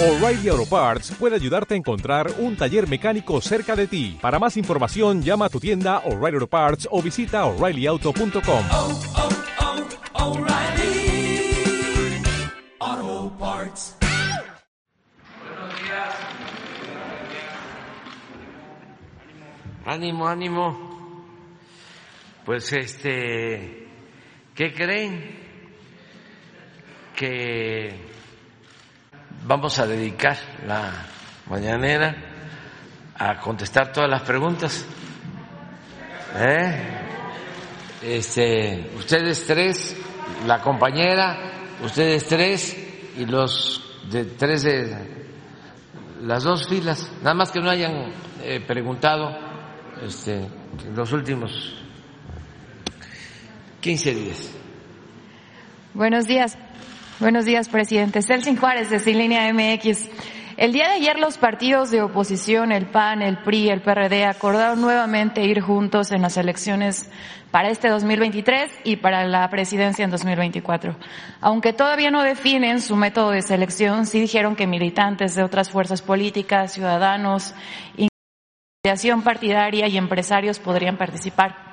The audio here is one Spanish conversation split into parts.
O'Reilly Auto Parts puede ayudarte a encontrar un taller mecánico cerca de ti. Para más información, llama a tu tienda O'Reilly Auto Parts o visita oreillyauto.com. oh, oh, O'Reilly Auto Parts. Ánimo, ánimo. Pues este, ¿qué creen? Que vamos a dedicar la mañanera a contestar todas las preguntas. ¿Eh? Este, ustedes tres, la compañera, ustedes tres y los de tres de las dos filas, nada más que no hayan eh, preguntado este, los últimos 15 días. Buenos días. Buenos días, presidente. Celsin Juárez, de Línea MX. El día de ayer los partidos de oposición, el PAN, el PRI, el PRD, acordaron nuevamente ir juntos en las elecciones para este 2023 y para la presidencia en 2024. Aunque todavía no definen su método de selección, sí dijeron que militantes de otras fuerzas políticas, ciudadanos, asociación partidaria y empresarios podrían participar.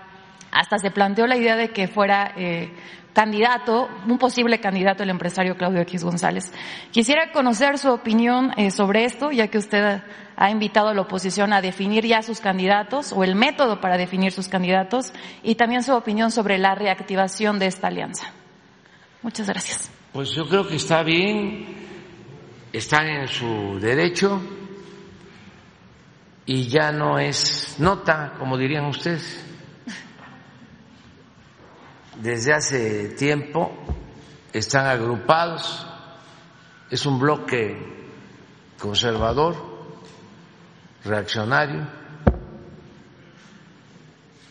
Hasta se planteó la idea de que fuera eh, candidato, un posible candidato el empresario Claudio X González. Quisiera conocer su opinión eh, sobre esto, ya que usted ha invitado a la oposición a definir ya sus candidatos o el método para definir sus candidatos y también su opinión sobre la reactivación de esta alianza. Muchas gracias. Pues yo creo que está bien, están en su derecho y ya no es nota, como dirían ustedes. Desde hace tiempo están agrupados, es un bloque conservador, reaccionario,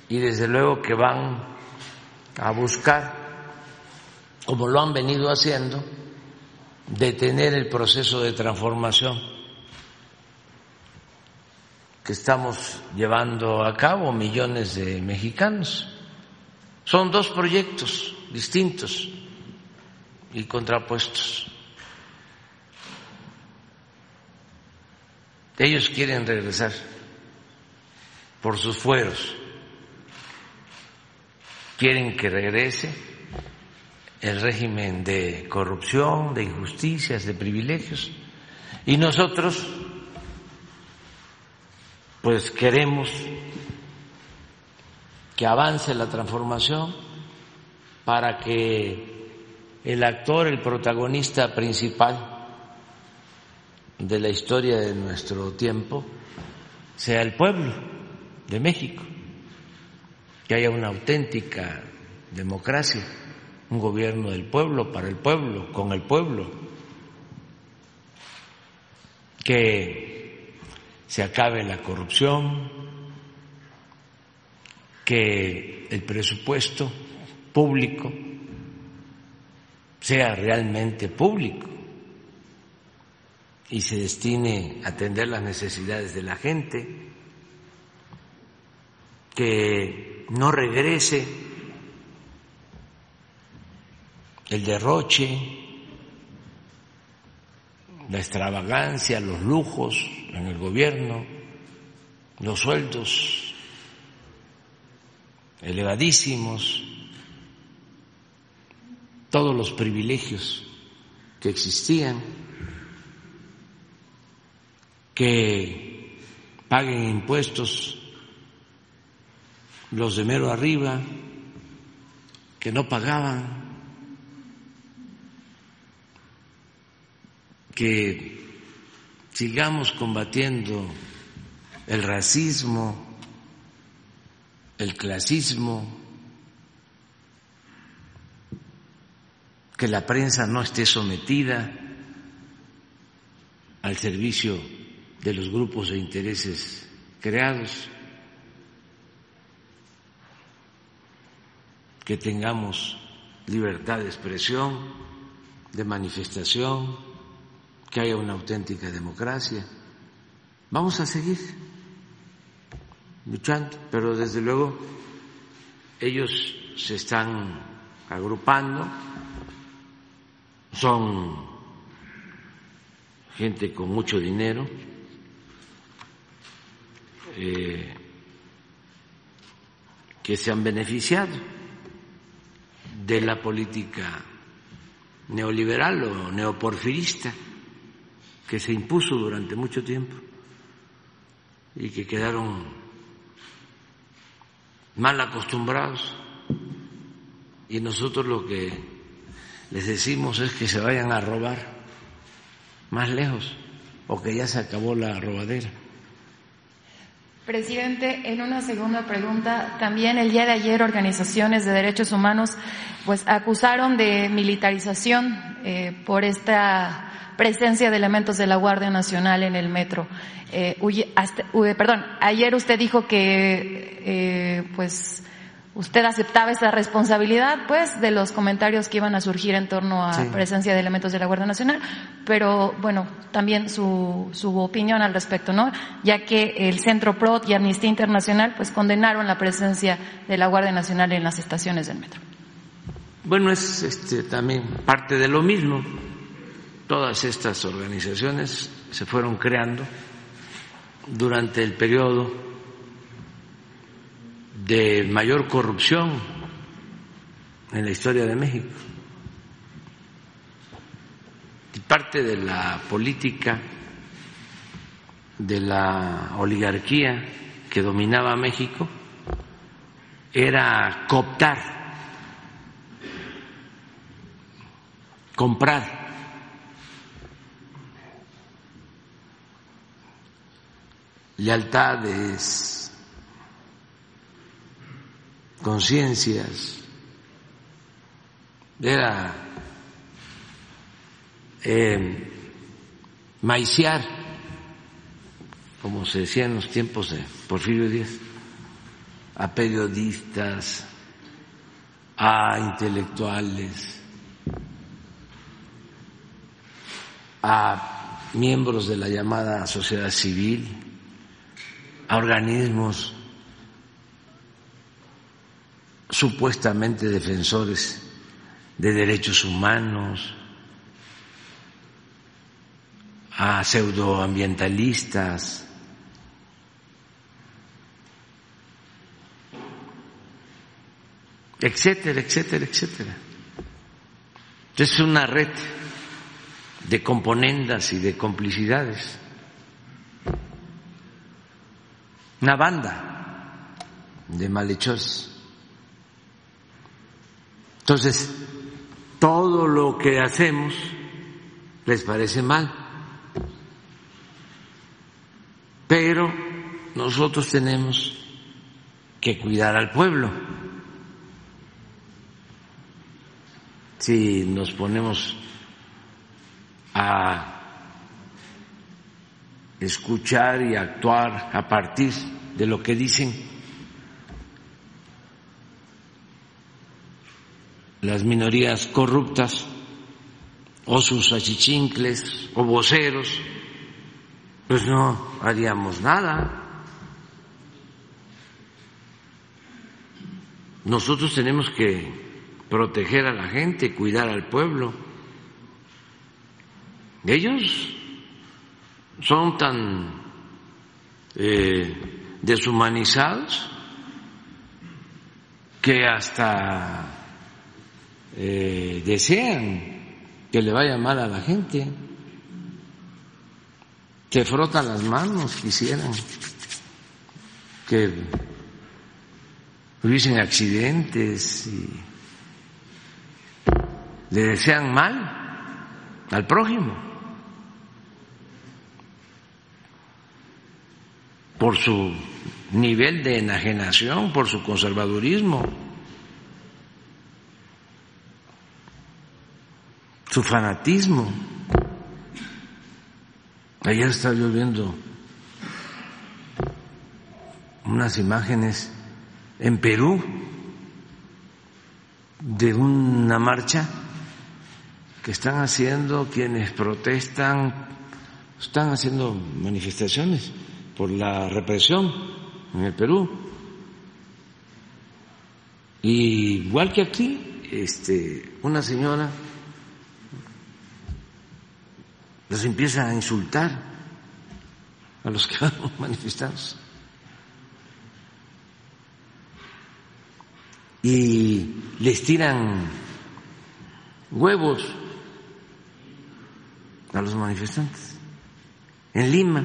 y desde luego que van a buscar, como lo han venido haciendo, detener el proceso de transformación que estamos llevando a cabo millones de mexicanos. Son dos proyectos distintos y contrapuestos. Ellos quieren regresar por sus fueros, quieren que regrese el régimen de corrupción, de injusticias, de privilegios, y nosotros pues queremos que avance la transformación para que el actor, el protagonista principal de la historia de nuestro tiempo sea el pueblo de México, que haya una auténtica democracia, un gobierno del pueblo, para el pueblo, con el pueblo, que se acabe la corrupción, que el presupuesto público sea realmente público y se destine a atender las necesidades de la gente, que no regrese el derroche, la extravagancia, los lujos en el gobierno, los sueldos elevadísimos, todos los privilegios que existían, que paguen impuestos los de mero arriba, que no pagaban, que sigamos combatiendo el racismo, el clasismo, que la prensa no esté sometida al servicio de los grupos de intereses creados, que tengamos libertad de expresión, de manifestación, que haya una auténtica democracia. Vamos a seguir luchando, pero desde luego ellos se están agrupando, son gente con mucho dinero, eh, que se han beneficiado de la política neoliberal o neoporfirista que se impuso durante mucho tiempo y que quedaron mal acostumbrados. Y nosotros lo que les decimos es que se vayan a robar más lejos o que ya se acabó la robadera. Presidente, en una segunda pregunta, también el día de ayer organizaciones de derechos humanos pues acusaron de militarización eh, por esta presencia de elementos de la Guardia Nacional en el metro. Eh, hasta, perdón, ayer usted dijo que eh, pues usted aceptaba esa responsabilidad, pues, de los comentarios que iban a surgir en torno a la presencia de elementos de la Guardia Nacional, pero bueno, también su, su opinión al respecto, ¿no? Ya que el Centro PROT y Amnistía Internacional, pues, condenaron la presencia de la Guardia Nacional en las estaciones del metro. Bueno, es este, también parte de lo mismo. Todas estas organizaciones se fueron creando durante el periodo de mayor corrupción en la historia de México. Y parte de la política de la oligarquía que dominaba México era cooptar, comprar lealtades, conciencias, era eh, maiciar, como se decía en los tiempos de Porfirio Díaz, a periodistas, a intelectuales, a miembros de la llamada sociedad civil, a organismos supuestamente defensores de derechos humanos, a pseudoambientalistas, etcétera, etcétera, etcétera. Es una red de componendas y de complicidades, una banda de malhechores. Entonces, todo lo que hacemos les parece mal, pero nosotros tenemos que cuidar al pueblo. Si nos ponemos a escuchar y actuar a partir de lo que dicen las minorías corruptas o sus achichincles o voceros, pues no haríamos nada. Nosotros tenemos que proteger a la gente, cuidar al pueblo. Ellos son tan eh, deshumanizados que hasta eh, desean que le vaya mal a la gente, que frotan las manos, quisieran que hubiesen accidentes y le desean mal al prójimo por su nivel de enajenación, por su conservadurismo. su fanatismo. Ayer estaba yo viendo unas imágenes en Perú de una marcha que están haciendo quienes protestan, están haciendo manifestaciones por la represión en el Perú. Y igual que aquí, este, una señora los empieza a insultar a los que van manifestados. Y les tiran huevos a los manifestantes en Lima.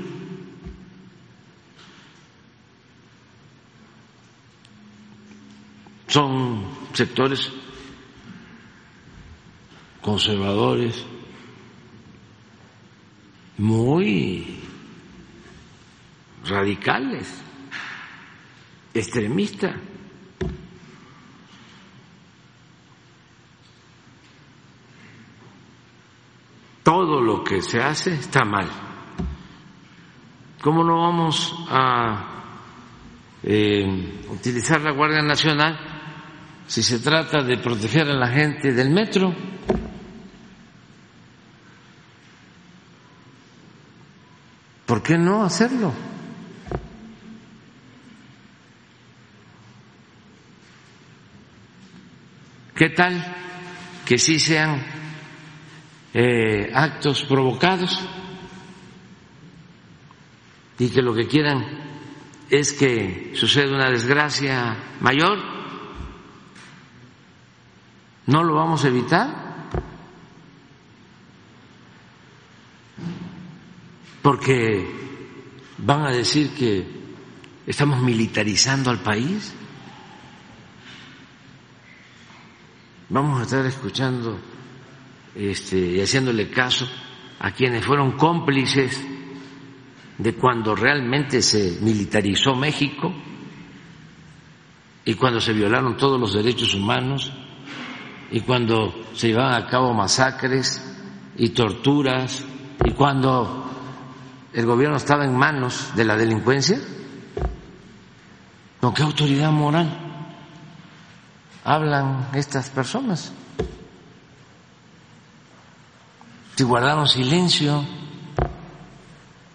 Son sectores conservadores muy radicales, extremistas. Todo lo que se hace está mal. ¿Cómo no vamos a eh, utilizar la Guardia Nacional si se trata de proteger a la gente del metro? ¿Por qué no hacerlo? ¿Qué tal que sí sean eh, actos provocados y que lo que quieran es que suceda una desgracia mayor? ¿No lo vamos a evitar? porque van a decir que estamos militarizando al país. Vamos a estar escuchando este, y haciéndole caso a quienes fueron cómplices de cuando realmente se militarizó México y cuando se violaron todos los derechos humanos y cuando se llevaban a cabo masacres y torturas y cuando el gobierno estaba en manos de la delincuencia? ¿Con qué autoridad moral hablan estas personas? Si guardaron silencio,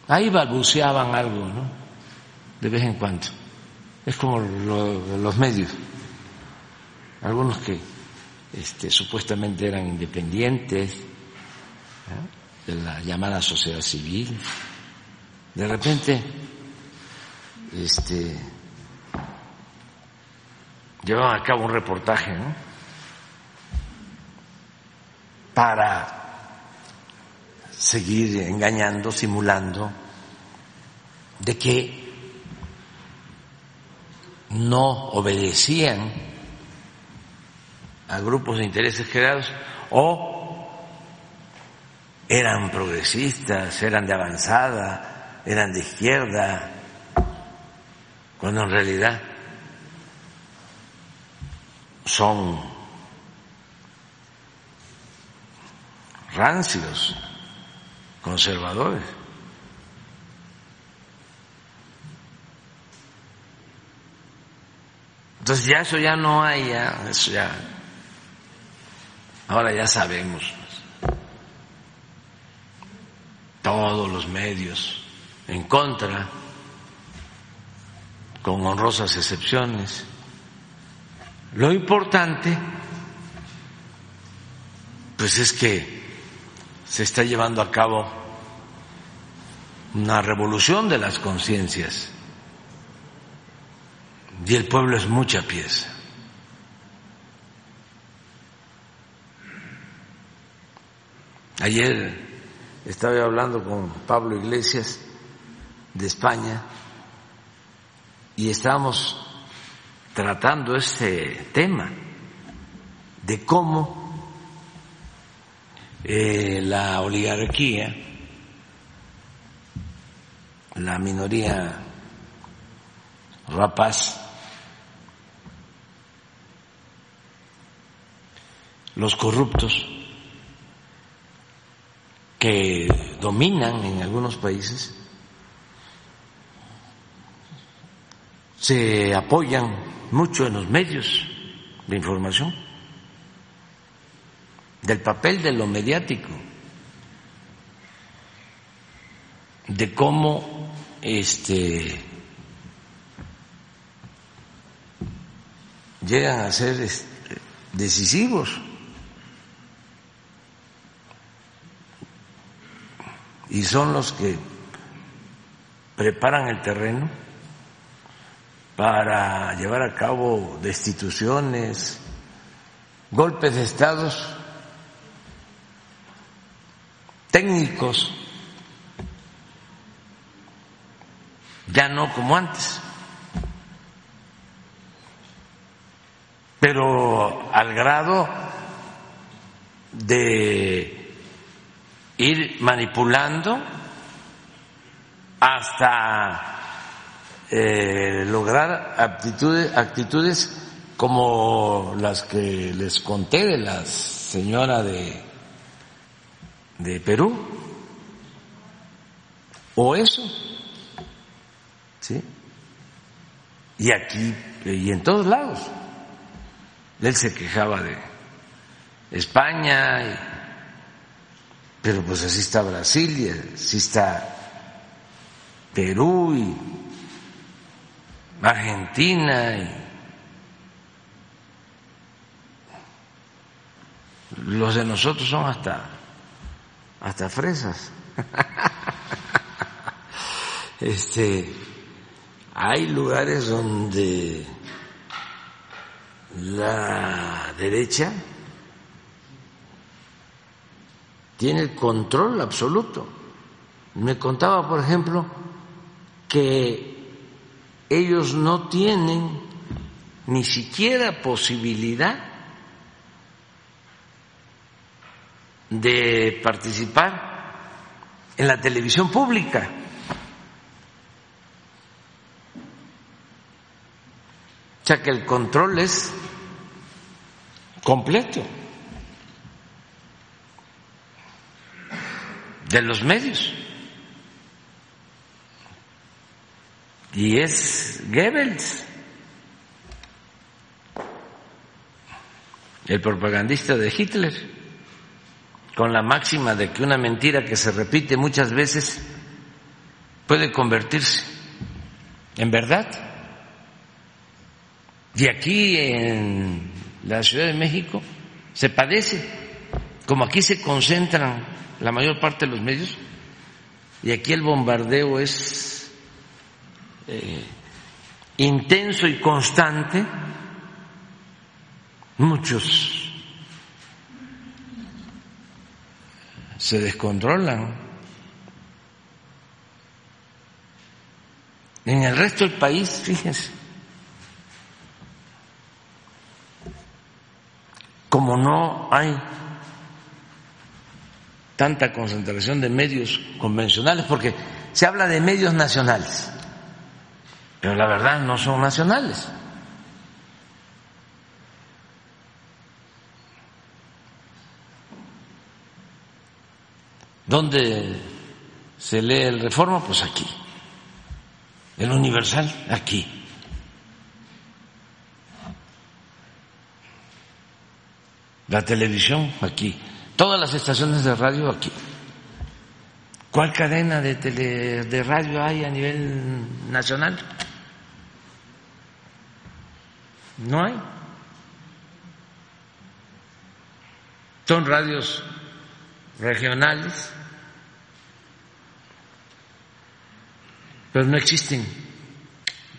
ahí balbuceaban algo, ¿no? De vez en cuando. Es como los medios, algunos que este, supuestamente eran independientes de la llamada sociedad civil. De repente este llevaban a cabo un reportaje para seguir engañando, simulando de que no obedecían a grupos de intereses creados o eran progresistas, eran de avanzada, eran de izquierda, cuando en realidad son rancios, conservadores. Entonces ya eso ya no hay, ya, eso ya, ahora ya sabemos, todos los medios en contra, con honrosas excepciones. Lo importante, pues es que se está llevando a cabo una revolución de las conciencias y el pueblo es mucha pieza. Ayer estaba hablando con Pablo Iglesias de España y estamos tratando este tema de cómo eh, la oligarquía, la minoría rapaz, los corruptos que dominan en algunos países, se apoyan mucho en los medios de información, del papel de lo mediático, de cómo este llegan a ser este, decisivos. Y son los que preparan el terreno para llevar a cabo destituciones, golpes de estados técnicos, ya no como antes. Pero al grado de ir manipulando hasta eh, lograr aptitudes, actitudes como las que les conté de la señora de, de Perú, o eso, ¿sí? Y aquí, y en todos lados. Él se quejaba de España, pero pues así está Brasil, así está Perú y Argentina y los de nosotros son hasta hasta fresas. Este hay lugares donde la derecha tiene control absoluto. Me contaba, por ejemplo, que ellos no tienen ni siquiera posibilidad de participar en la televisión pública. O sea que el control es completo de los medios. Y es Goebbels, el propagandista de Hitler, con la máxima de que una mentira que se repite muchas veces puede convertirse en verdad. Y aquí en la Ciudad de México se padece, como aquí se concentran la mayor parte de los medios, y aquí el bombardeo es eh, intenso y constante, muchos se descontrolan. En el resto del país, fíjense, como no hay tanta concentración de medios convencionales, porque se habla de medios nacionales, pero la verdad no son nacionales. ¿Dónde se lee el reforma? Pues aquí. El universal, aquí. La televisión, aquí. Todas las estaciones de radio, aquí. ¿Cuál cadena de, tele, de radio hay a nivel nacional? No hay. Son radios regionales, pero no existen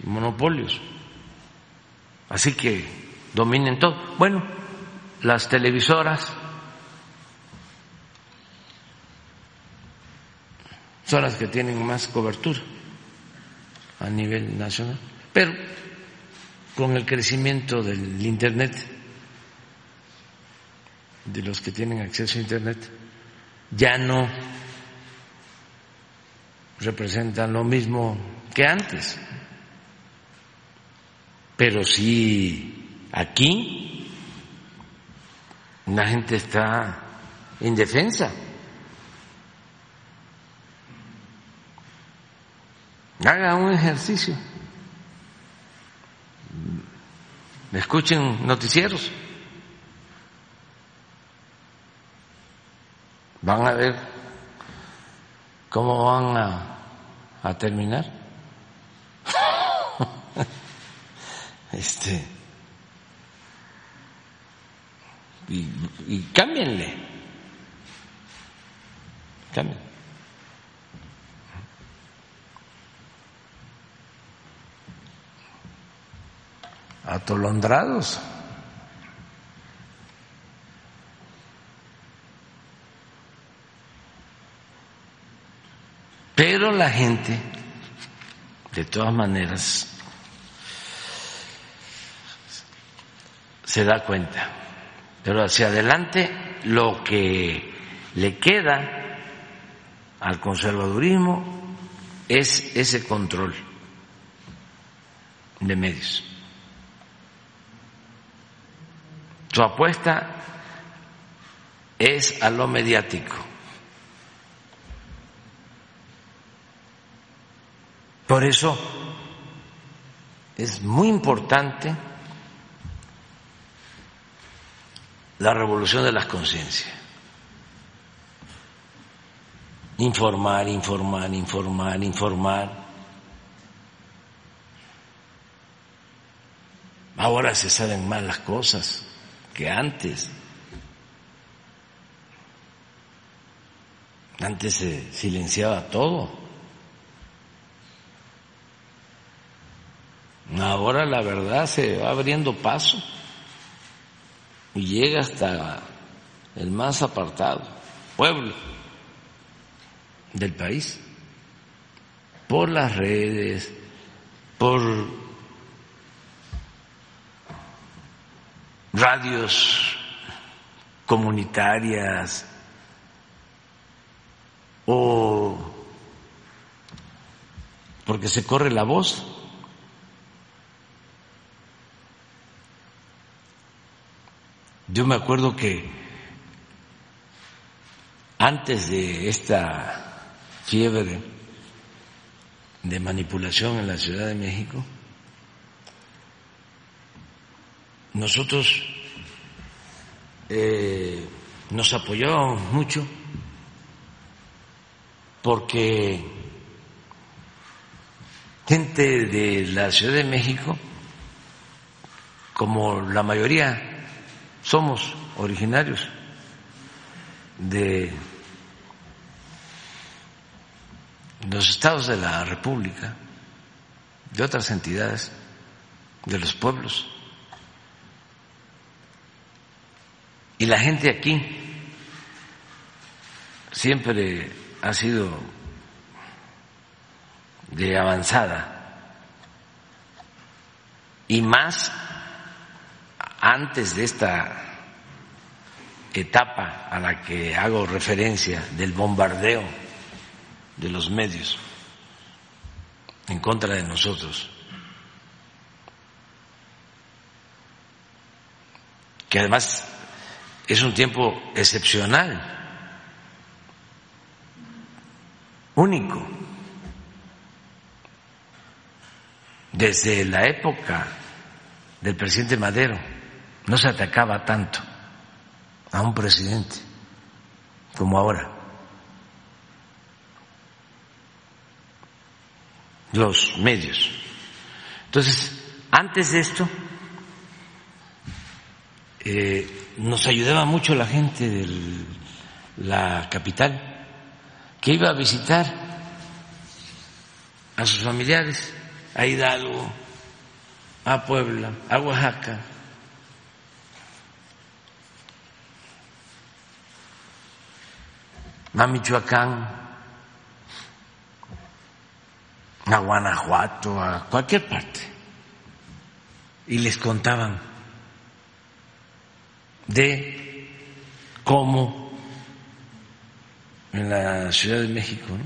monopolios. Así que dominen todo. Bueno, las televisoras son las que tienen más cobertura a nivel nacional, pero con el crecimiento del Internet, de los que tienen acceso a Internet, ya no representan lo mismo que antes. Pero sí, aquí la gente está indefensa. Haga un ejercicio. Escuchen noticieros. Van a ver cómo van a, terminar. este y, y cámbienle. Cámbien. Atolondrados. Pero la gente, de todas maneras, se da cuenta. Pero hacia adelante lo que le queda al conservadurismo es ese control de medios. Su apuesta es a lo mediático. Por eso es muy importante la revolución de las conciencias. Informar, informar, informar, informar. Ahora se saben más las cosas que antes. Antes se silenciaba todo. Ahora la verdad se va abriendo paso y llega hasta el más apartado pueblo del país por las redes, por radios comunitarias o porque se corre la voz. Yo me acuerdo que antes de esta fiebre de manipulación en la Ciudad de México, nosotros eh, nos apoyábamos mucho porque gente de la Ciudad de México, como la mayoría somos originarios de los estados de la República, de otras entidades, de los pueblos. Y la gente aquí siempre ha sido de avanzada. Y más antes de esta etapa a la que hago referencia del bombardeo de los medios en contra de nosotros, que además es un tiempo excepcional, único, desde la época del presidente Madero no se atacaba tanto a un presidente como ahora. Los medios. Entonces, antes de esto, eh, nos ayudaba mucho la gente de la capital que iba a visitar a sus familiares, a Hidalgo, a Puebla, a Oaxaca, a Michoacán, a Guanajuato, a cualquier parte, y les contaban de cómo en la Ciudad de México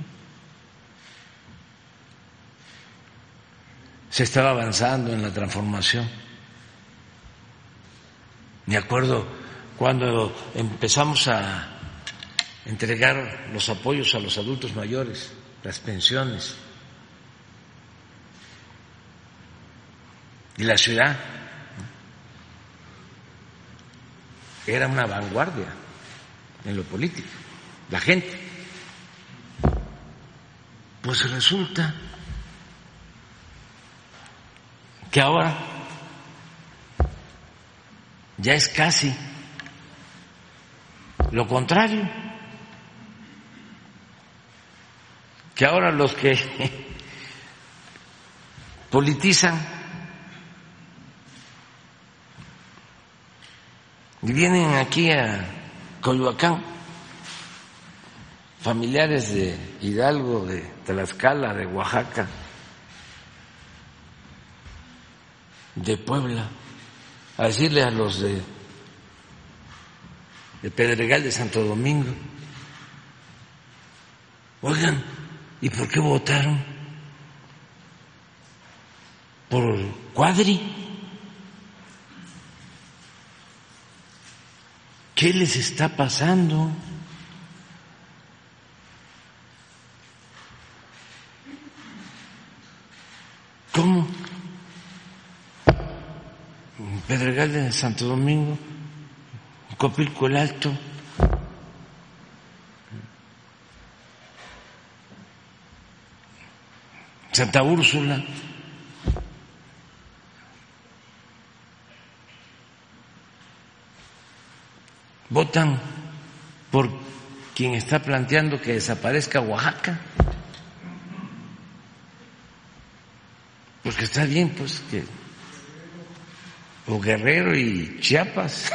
se estaba avanzando en la transformación. Me acuerdo cuando empezamos a entregar los apoyos a los adultos mayores, las pensiones. Y la ciudad era una vanguardia en lo político, la gente. Pues resulta que ahora ya es casi lo contrario. que ahora los que politizan Y vienen aquí a Coyoacán familiares de Hidalgo, de Tlaxcala, de Oaxaca, de Puebla, a decirle a los de, Pedregal de Santo Domingo, oigan, ¿y por qué votaron por Cuadri? ¿Qué les está pasando? ¿Cómo? Pedregal de Santo Domingo, Copilco el Alto, Santa Úrsula, votan por quien está planteando que desaparezca Oaxaca. Porque está bien, pues, que. O Guerrero y Chiapas,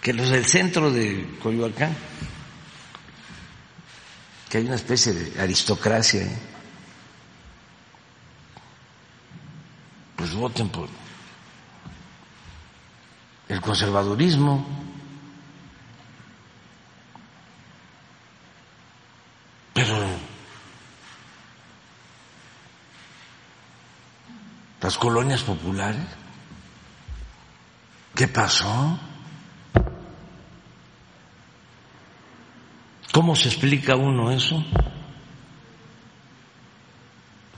que los del centro de Coyoacán, que hay una especie de aristocracia, ¿eh? pues voten por el conservadurismo. Pero las colonias populares, ¿qué pasó? ¿Cómo se explica uno eso?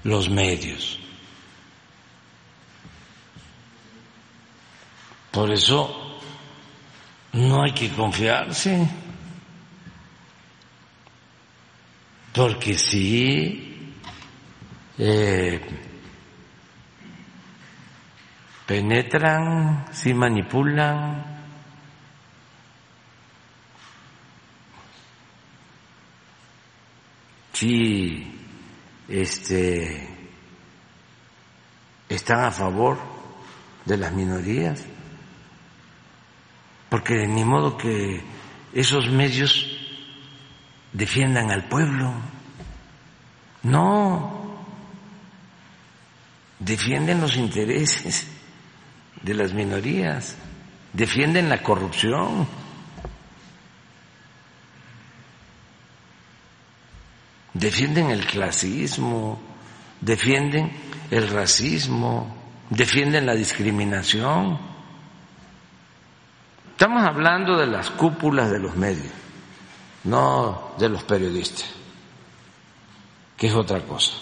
Los medios. Por eso no hay que confiarse, porque si eh, penetran, si manipulan, si este, están a favor de las minorías. Porque ni modo que esos medios defiendan al pueblo. No, defienden los intereses de las minorías, defienden la corrupción. Defienden el clasismo, defienden el racismo, defienden la discriminación. Estamos hablando de las cúpulas de los medios, no de los periodistas, que es otra cosa.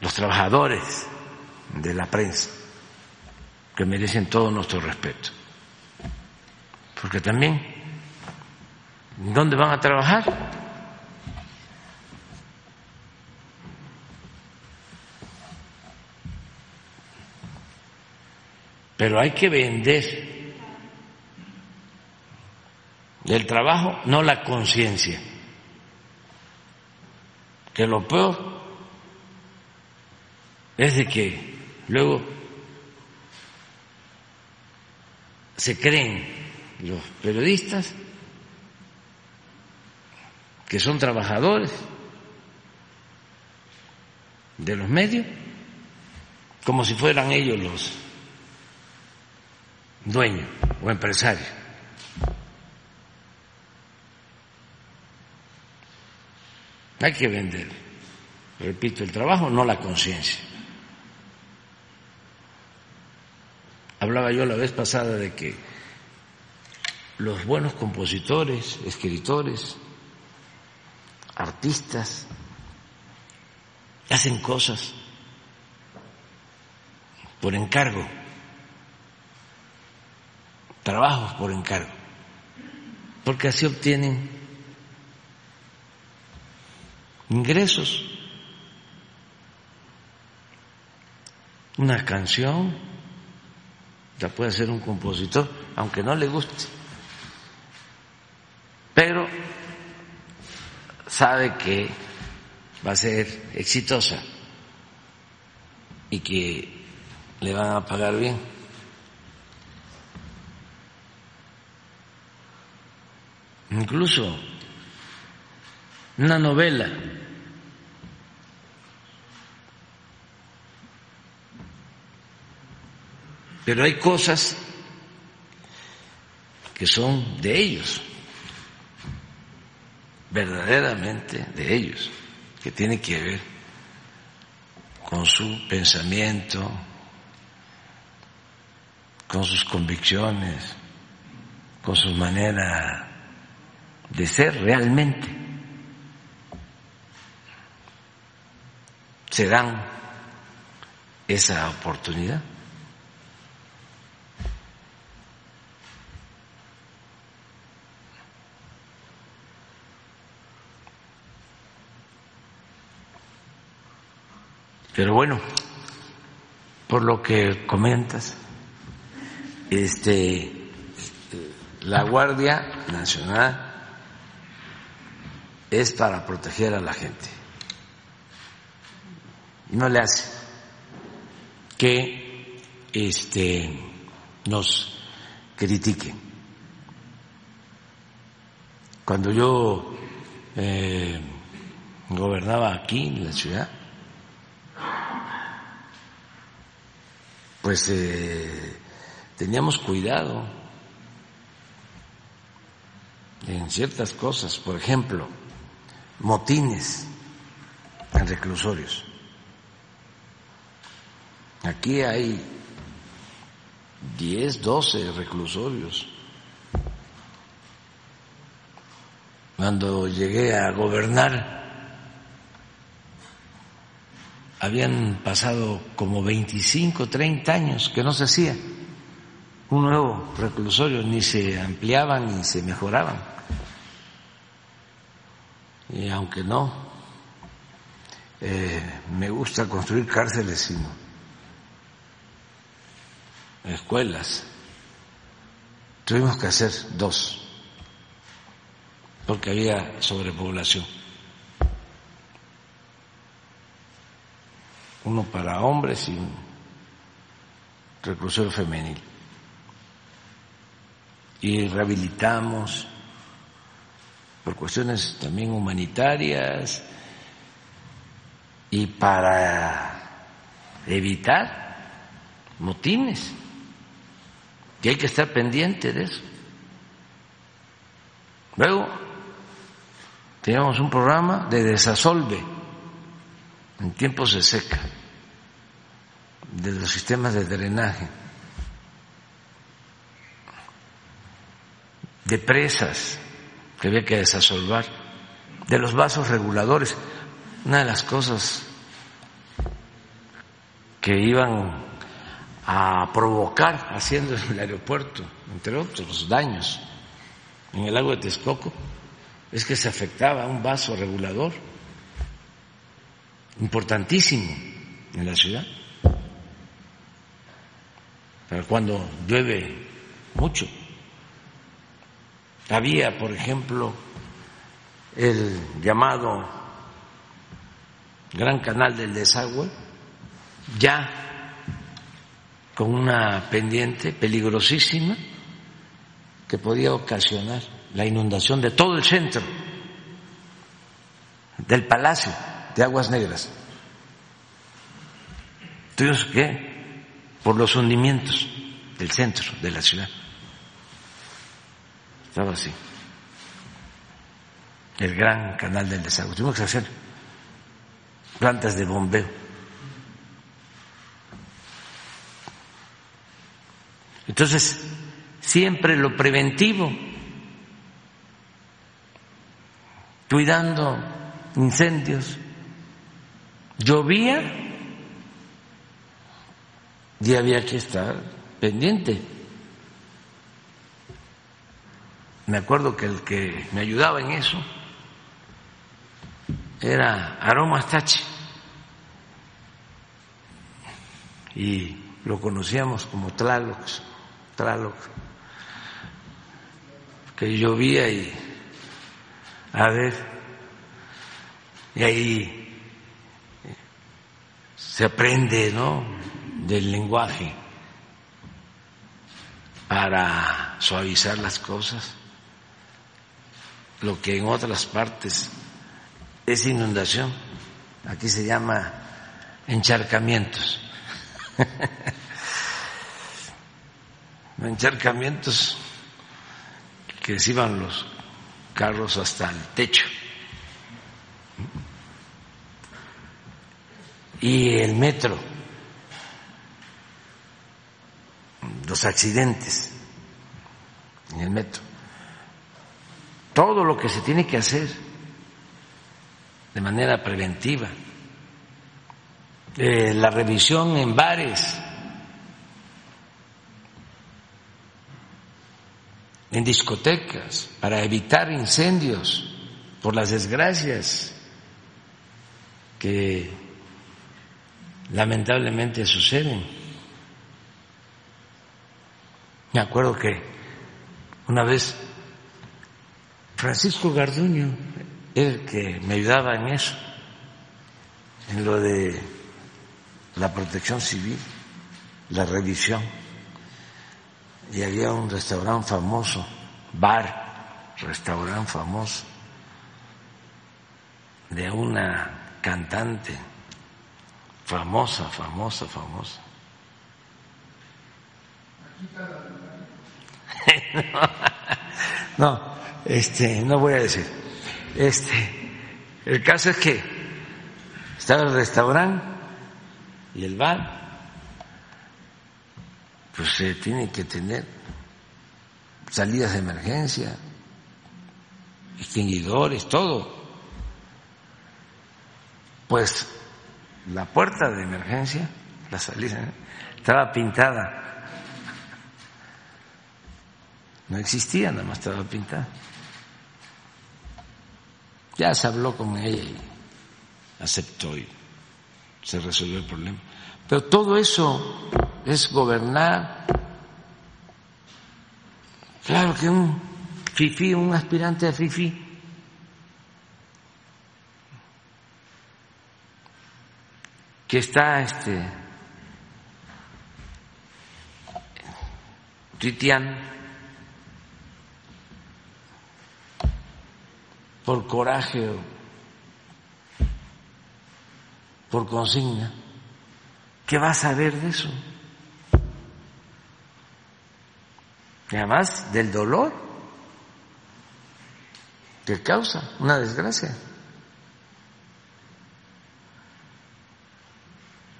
Los trabajadores de la prensa, que merecen todo nuestro respeto. Porque también, ¿dónde van a trabajar? Pero hay que vender el trabajo, no la conciencia. Que lo peor es de que luego se creen los periodistas que son trabajadores de los medios, como si fueran ellos los dueños o empresarios. Hay que vender, repito, el trabajo, no la conciencia. Hablaba yo la vez pasada de que los buenos compositores, escritores, artistas, hacen cosas por encargo, trabajos por encargo, porque así obtienen ingresos. Una canción la puede hacer un compositor, aunque no le guste, pero sabe que va a ser exitosa y que le van a pagar bien. Incluso una novela. Pero hay cosas que son de ellos, verdaderamente de ellos, que tienen que ver con su pensamiento, con sus convicciones, con su manera de ser realmente. Se dan esa oportunidad. Pero bueno, por lo que comentas, este, la Guardia Nacional es para proteger a la gente. No le hace que este, nos critiquen. Cuando yo eh, gobernaba aquí en la ciudad, pues eh, teníamos cuidado en ciertas cosas, por ejemplo, motines en reclusorios. Aquí hay 10, 12 reclusorios. Cuando llegué a gobernar, habían pasado como 25, 30 años que no se hacía un nuevo reclusorio, ni se ampliaban ni se mejoraban. Y aunque no eh, me gusta construir cárceles, sino escuelas, tuvimos que hacer dos, porque había sobrepoblación. Uno para hombres y un reclusorio femenil y rehabilitamos por cuestiones también humanitarias y para evitar motines. Y hay que estar pendiente de eso. Luego, teníamos un programa de desasolve en tiempos de seca de los sistemas de drenaje de presas que había que desasolvar, de los vasos reguladores. Una de las cosas que iban a provocar haciendo en el aeropuerto, entre otros daños en el lago de Texcoco, es que se afectaba un vaso regulador importantísimo en la ciudad. Pero cuando llueve mucho, había, por ejemplo, el llamado Gran Canal del Desagüe, ya con una pendiente peligrosísima que podía ocasionar la inundación de todo el centro del Palacio de Aguas Negras. Tuvimos que, por los hundimientos del centro de la ciudad, estaba así. El gran canal del desagüe. Tuvimos que hacer plantas de bombeo. Entonces, siempre lo preventivo, cuidando incendios. Llovía y había que estar pendiente. Me acuerdo que el que me ayudaba en eso era Aroma Tachi y lo conocíamos como Tlaloc, Tlaloc, que llovía y a ver, y ahí se aprende, ¿no? Del lenguaje para suavizar las cosas lo que en otras partes es inundación, aquí se llama encharcamientos. encharcamientos que se iban los carros hasta el techo. Y el metro, los accidentes en el metro, todo lo que se tiene que hacer de manera preventiva, eh, la revisión en bares, en discotecas, para evitar incendios por las desgracias que lamentablemente suceden. Me acuerdo que una vez Francisco Garduño el que me ayudaba en eso, en lo de la protección civil, la revisión. Y había un restaurante famoso, bar, restaurante famoso, de una cantante famosa, famosa, famosa. no, este, no voy a decir. Este, el caso es que estaba el restaurante y el bar, pues se tiene que tener salidas de emergencia, extinguidores, todo. Pues la puerta de emergencia, la salida, estaba pintada. No existía, nada más estaba pintada. Ya se habló con ella y aceptó y se resolvió el problema. Pero todo eso es gobernar. Claro que un FIFI, un aspirante a FIFI, que está este tuiteando por coraje o por consigna, ¿qué va a saber de eso? Y además del dolor que causa una desgracia.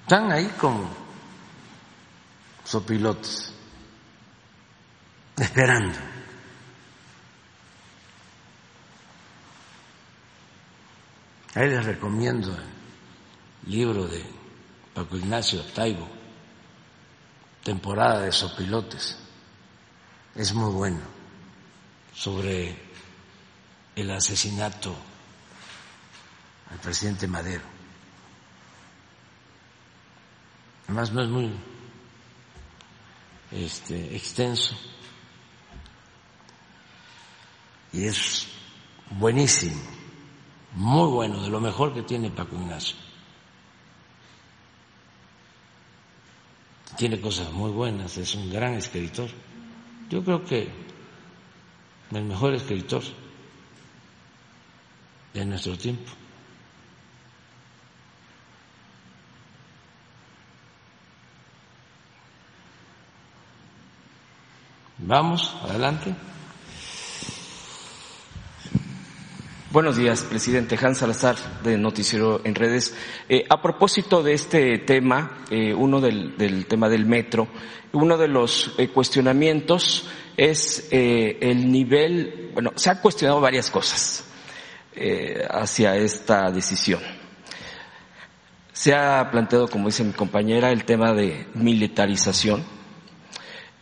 Están ahí como sopilotes, esperando. Ahí les recomiendo el libro de Paco Ignacio Taibo, Temporada de Sopilotes. Es muy bueno sobre el asesinato al presidente Madero. Además no es muy este, extenso y es buenísimo muy bueno, de lo mejor que tiene Paco Ignacio. Tiene cosas muy buenas, es un gran escritor. Yo creo que el mejor escritor de nuestro tiempo. Vamos, adelante. Buenos días, presidente Hans Salazar de Noticiero en Redes. Eh, a propósito de este tema, eh, uno del, tema del metro, uno de los eh, cuestionamientos es el nivel, bueno, se han cuestionado varias cosas hacia esta decisión. Se ha planteado, como dice mi compañera, el tema de militarización.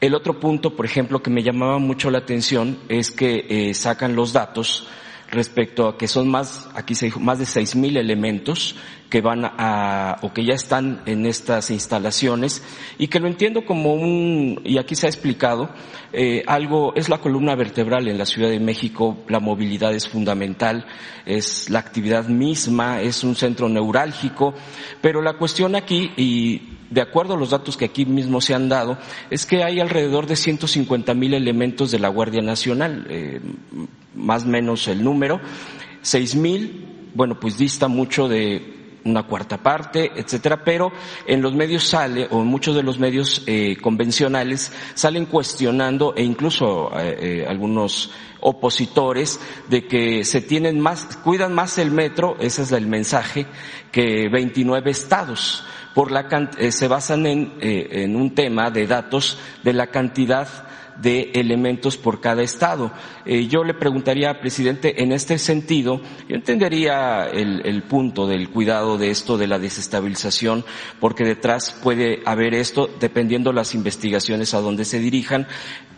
El otro punto, por ejemplo, que me llamaba mucho la atención es que sacan los datos respecto a que son más, aquí se dijo, más de seis mil elementos que van a, o que ya están en estas instalaciones y que lo entiendo como un, y aquí se ha explicado, eh, algo, es la columna vertebral en la Ciudad de México, la movilidad es fundamental, es la actividad misma, es un centro neurálgico, pero la cuestión aquí, y de acuerdo a los datos que aquí mismo se han dado, es que hay alrededor de 150 mil elementos de la Guardia Nacional, eh, más o menos el número. Seis mil, bueno, pues dista mucho de una cuarta parte, etcétera, pero en los medios sale, o en muchos de los medios eh, convencionales, salen cuestionando, e incluso eh, eh, algunos opositores, de que se tienen más, cuidan más el metro, ese es el mensaje, que 29 estados. Por la, se basan en, en un tema de datos de la cantidad de elementos por cada estado. Eh, yo le preguntaría, presidente, en este sentido, yo entendería el, el, punto del cuidado de esto, de la desestabilización, porque detrás puede haber esto, dependiendo las investigaciones a donde se dirijan.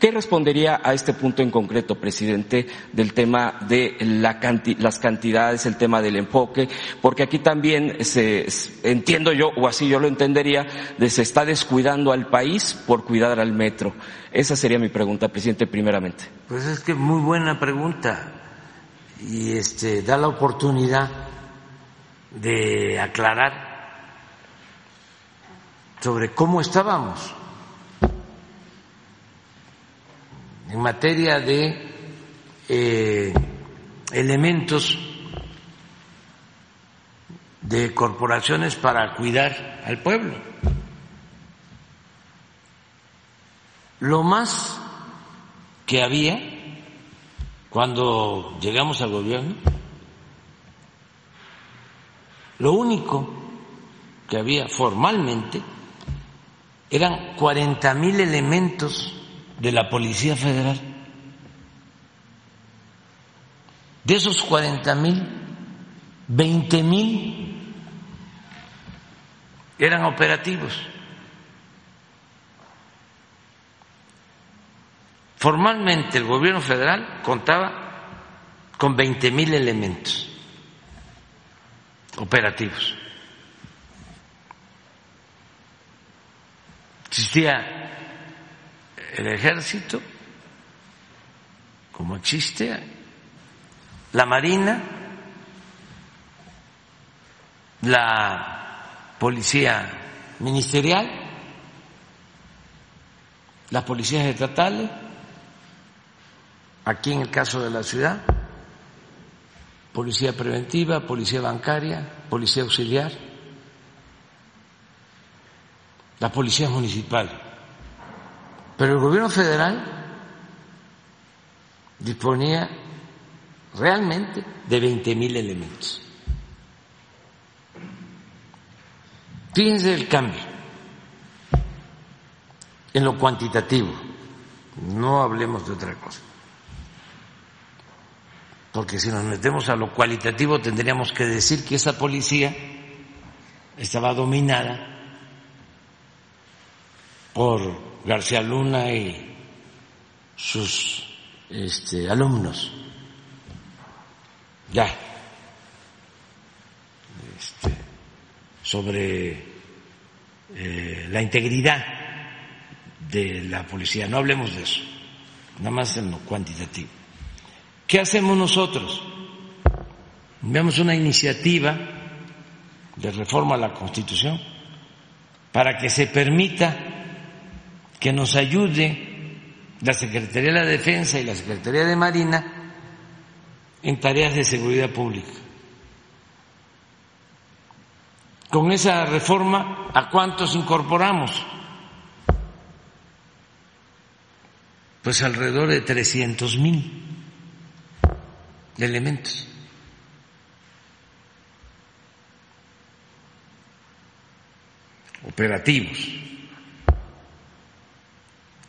¿Qué respondería a este punto en concreto, presidente, del tema de la las cantidades, el tema del enfoque? Porque aquí también se, entiendo yo, o así yo lo entendería, de se está descuidando al país por cuidar al metro. Esa sería mi pregunta, presidente, primeramente. Pues es que muy buena pregunta y este da la oportunidad de aclarar sobre cómo estábamos en materia de eh, elementos de corporaciones para cuidar al pueblo. Lo más que había cuando llegamos al gobierno, lo único que había formalmente eran 40 mil elementos de la Policía Federal. De esos 40 mil, 20 mil eran operativos. Formalmente el gobierno federal contaba con 20 mil elementos operativos. Existía el ejército, como existe, la marina, la policía ministerial, las policías estatales, aquí en el caso de la ciudad, policía preventiva, policía bancaria, policía auxiliar, la policía municipal. Pero el gobierno federal disponía realmente de 20 mil elementos. Fíjense el cambio en lo cuantitativo, no hablemos de otra cosa porque si nos metemos a lo cualitativo tendríamos que decir que esa policía estaba dominada por García Luna y sus este, alumnos. Ya. Este, sobre eh, la integridad de la policía. No hablemos de eso, nada más en lo cuantitativo. ¿Qué hacemos nosotros? Enviamos una iniciativa de reforma a la Constitución para que se permita que nos ayude la Secretaría de la Defensa y la Secretaría de Marina en tareas de seguridad pública. Con esa reforma, ¿a cuántos incorporamos? Pues alrededor de 300 mil elementos. operativos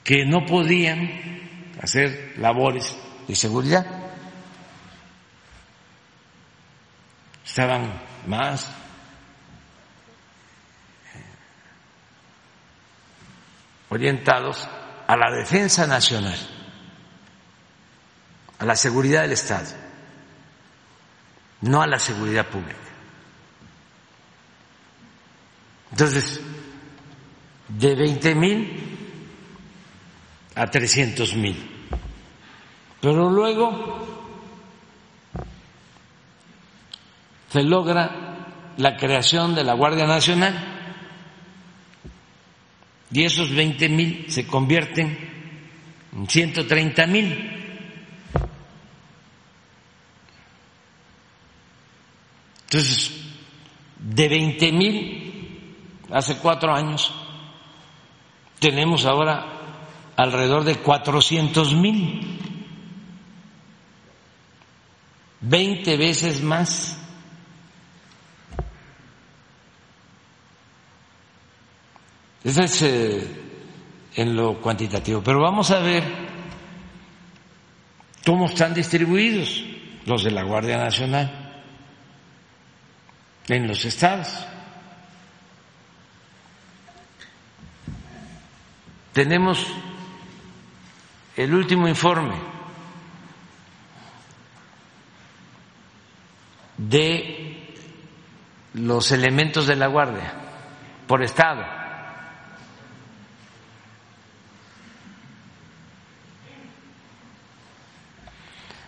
que no podían hacer labores de seguridad. Estaban más orientados a la defensa nacional, a la seguridad del Estado, no a la seguridad pública. Entonces, de 20 mil a 300 mil. Pero luego se logra la creación de la Guardia Nacional y esos 20 mil se convierten en 130 mil. Entonces, de 20 mil hace cuatro años, tenemos ahora alrededor de 400 mil, 20 veces más. Eso es eh, en lo cuantitativo. Pero vamos a ver cómo están distribuidos los de la Guardia Nacional en los estados. Tenemos el último informe de los elementos de la Guardia por estado.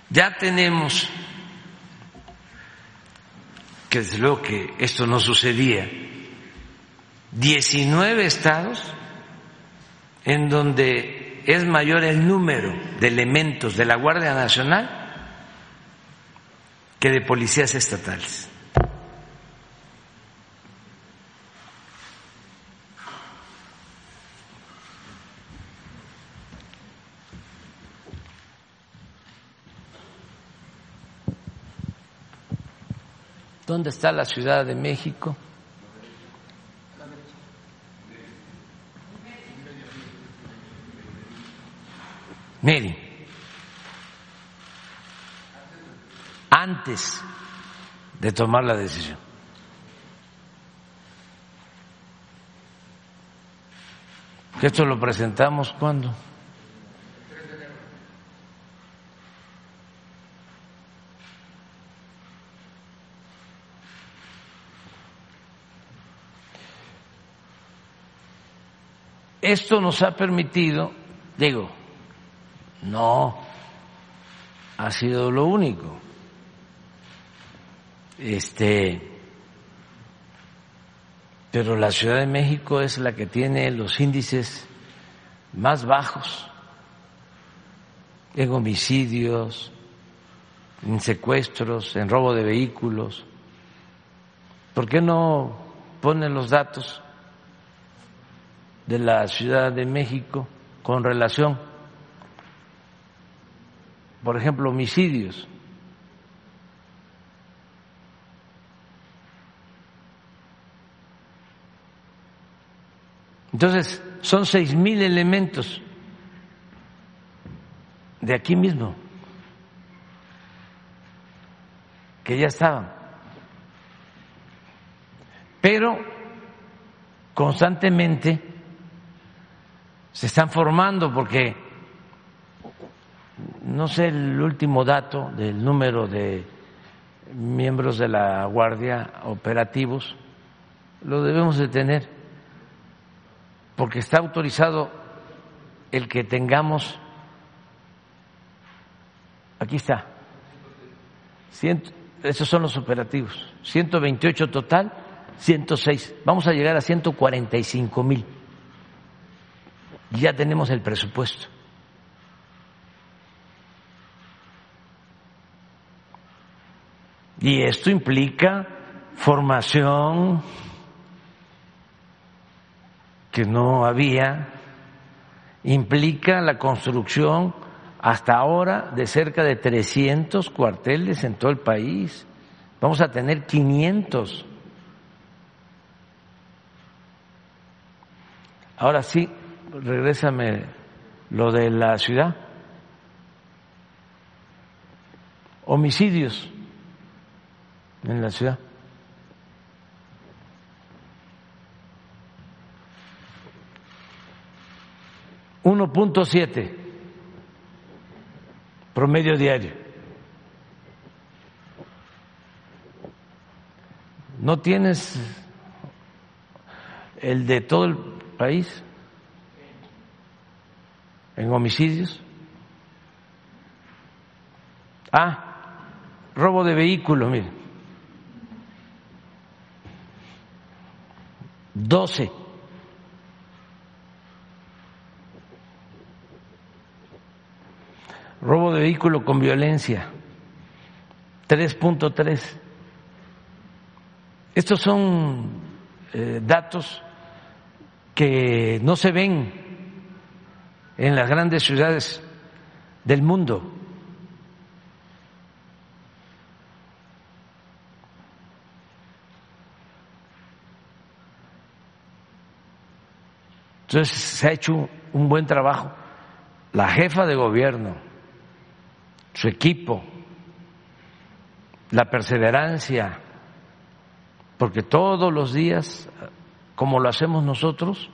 Ya tenemos que desde luego que esto no sucedía, 19 estados en donde es mayor el número de elementos de la Guardia Nacional que de policías estatales. ¿Dónde está la Ciudad de México? Miren, antes de tomar la decisión. Esto lo presentamos cuando. Esto nos ha permitido, digo, no ha sido lo único. Este, pero la Ciudad de México es la que tiene los índices más bajos en homicidios, en secuestros, en robo de vehículos. ¿Por qué no ponen los datos de la Ciudad de México con relación, por ejemplo, homicidios. Entonces, son seis mil elementos de aquí mismo que ya estaban. Pero constantemente se están formando porque no sé el último dato del número de miembros de la Guardia operativos, lo debemos de tener, porque está autorizado el que tengamos, aquí está, esos son los operativos, 128 total, 106, vamos a llegar a 145 mil ya tenemos el presupuesto. Y esto implica formación que no había, implica la construcción hasta ahora de cerca de 300 cuarteles en todo el país. Vamos a tener 500. Ahora sí, regrésame lo de la ciudad. Homicidios en la ciudad. Uno punto siete promedio diario. ¿No tienes el de todo el país? en homicidios. Ah, robo de vehículo, miren. 12. Robo de vehículo con violencia, 3.3. Estos son eh, datos que no se ven en las grandes ciudades del mundo. Entonces se ha hecho un buen trabajo. La jefa de gobierno, su equipo, la perseverancia, porque todos los días, como lo hacemos nosotros,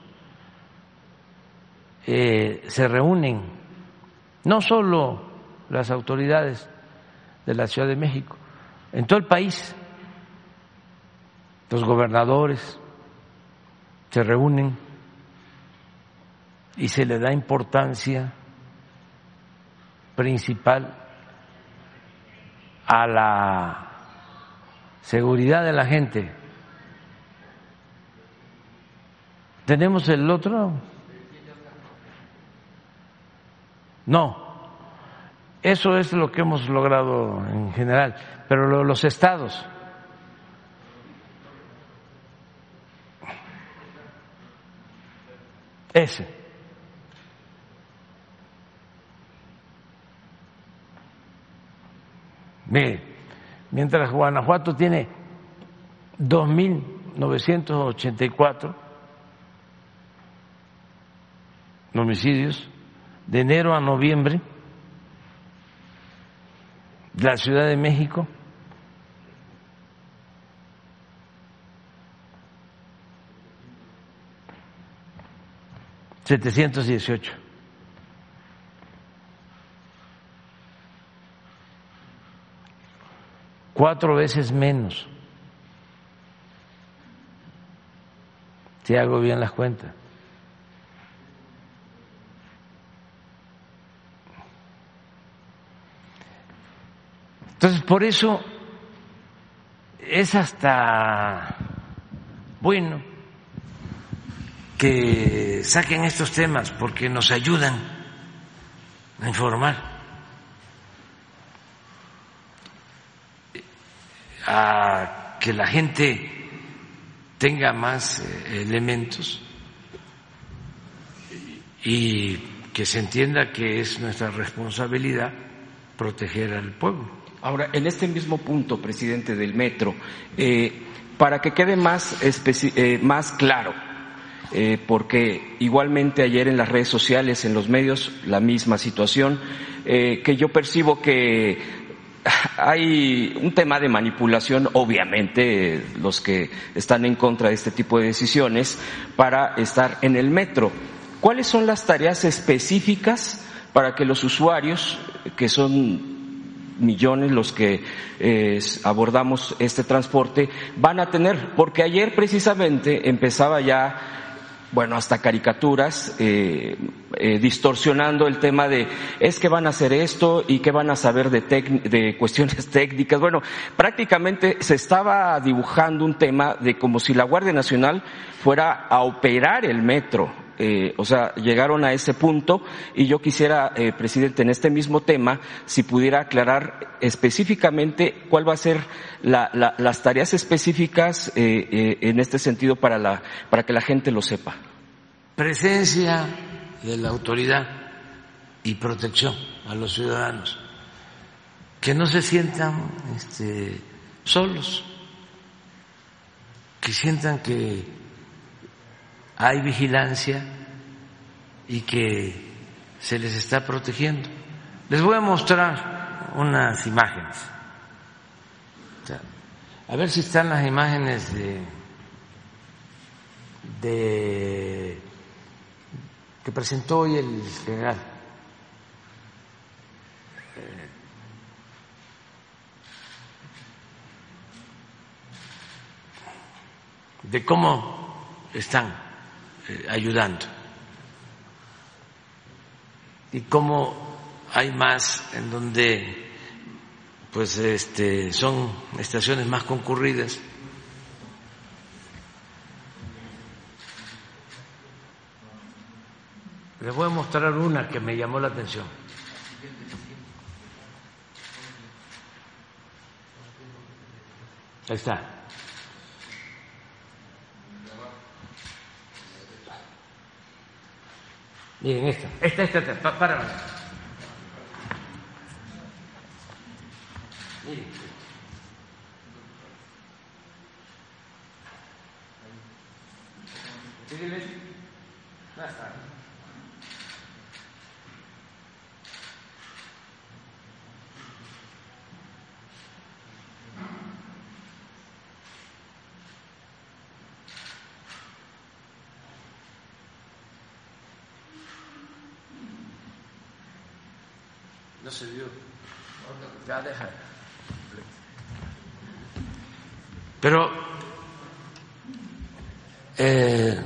eh, se reúnen no solo las autoridades de la Ciudad de México, en todo el país, los gobernadores se reúnen y se le da importancia principal a la seguridad de la gente. ¿Tenemos el otro? No, eso es lo que hemos logrado en general, pero los estados. Ese. Mire, mientras Guanajuato tiene 2.984 homicidios de enero a noviembre, la Ciudad de México setecientos dieciocho. cuatro veces menos, si hago bien las cuentas. Entonces, por eso es hasta bueno que saquen estos temas porque nos ayudan a informar. a que la gente tenga más eh, elementos y que se entienda que es nuestra responsabilidad proteger al pueblo. Ahora, en este mismo punto, presidente del Metro, eh, para que quede más, eh, más claro, porque igualmente ayer en las redes sociales, en los medios, la misma situación, que yo percibo que hay un tema de manipulación, obviamente, los que están en contra de este tipo de decisiones, para estar en el metro. ¿Cuáles son las tareas específicas para que los usuarios, que son millones los que eh, abordamos este transporte, van a tener? Porque ayer precisamente empezaba ya bueno, hasta caricaturas, eh, eh, distorsionando el tema de es que van a hacer esto y que van a saber de, de cuestiones técnicas. Bueno, prácticamente se estaba dibujando un tema de como si la Guardia Nacional fuera a operar el metro. Eh, o sea, llegaron a ese punto y yo quisiera, eh, presidente, en este mismo tema, si pudiera aclarar específicamente cuál va a ser la, la, las tareas específicas eh, en este sentido para, la, para que la gente lo sepa. Presencia de la autoridad y protección a los ciudadanos, que no se sientan este, solos, que sientan que hay vigilancia y que se les está protegiendo. Les voy a mostrar unas imágenes. A ver si están las imágenes de, de que presentó hoy el general. de cómo están eh, ayudando. Y cómo hay más en donde pues este son estaciones más concurridas. Les voy a mostrar una que me llamó la atención. Está. Miren, esta. Esta, esta, esta. Pa- Para. Miren. Síguele. No se vio. Ya deja. Pero eh,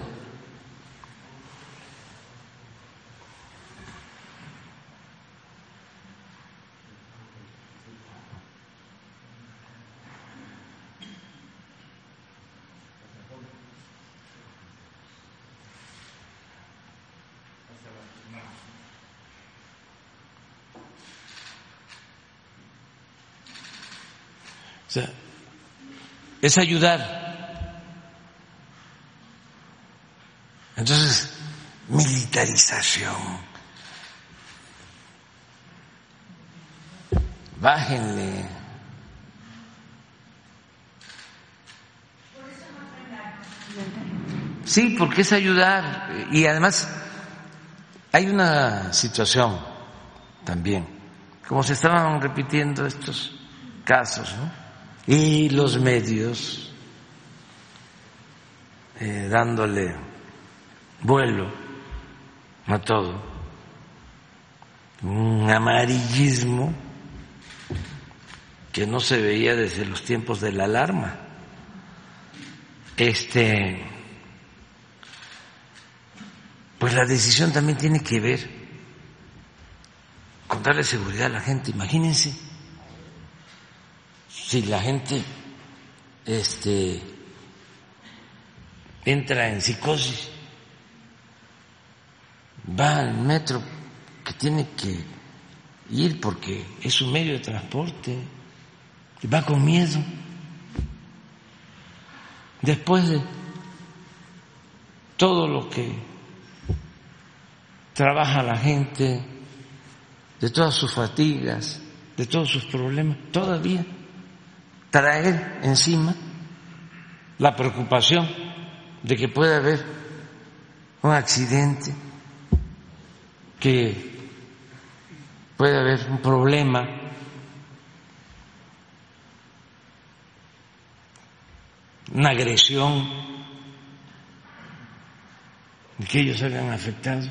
o sea, es ayudar. Entonces, militarización. Bájenle. Sí, porque es ayudar. Y además, hay una situación también, como se estaban repitiendo estos casos, ¿no? Y los medios eh, dándole vuelo a todo, un amarillismo que no se veía desde los tiempos de la alarma. Este, pues la decisión también tiene que ver con darle seguridad a la gente. Imagínense si la gente este, entra en psicosis, va al metro que tiene que ir porque es un medio de transporte, y va con miedo. Después de todo lo que trabaja la gente, de todas sus fatigas, de todos sus problemas, todavía traer encima la preocupación de que puede haber un accidente, que puede haber un problema. una agresión, de que ellos hayan afectado.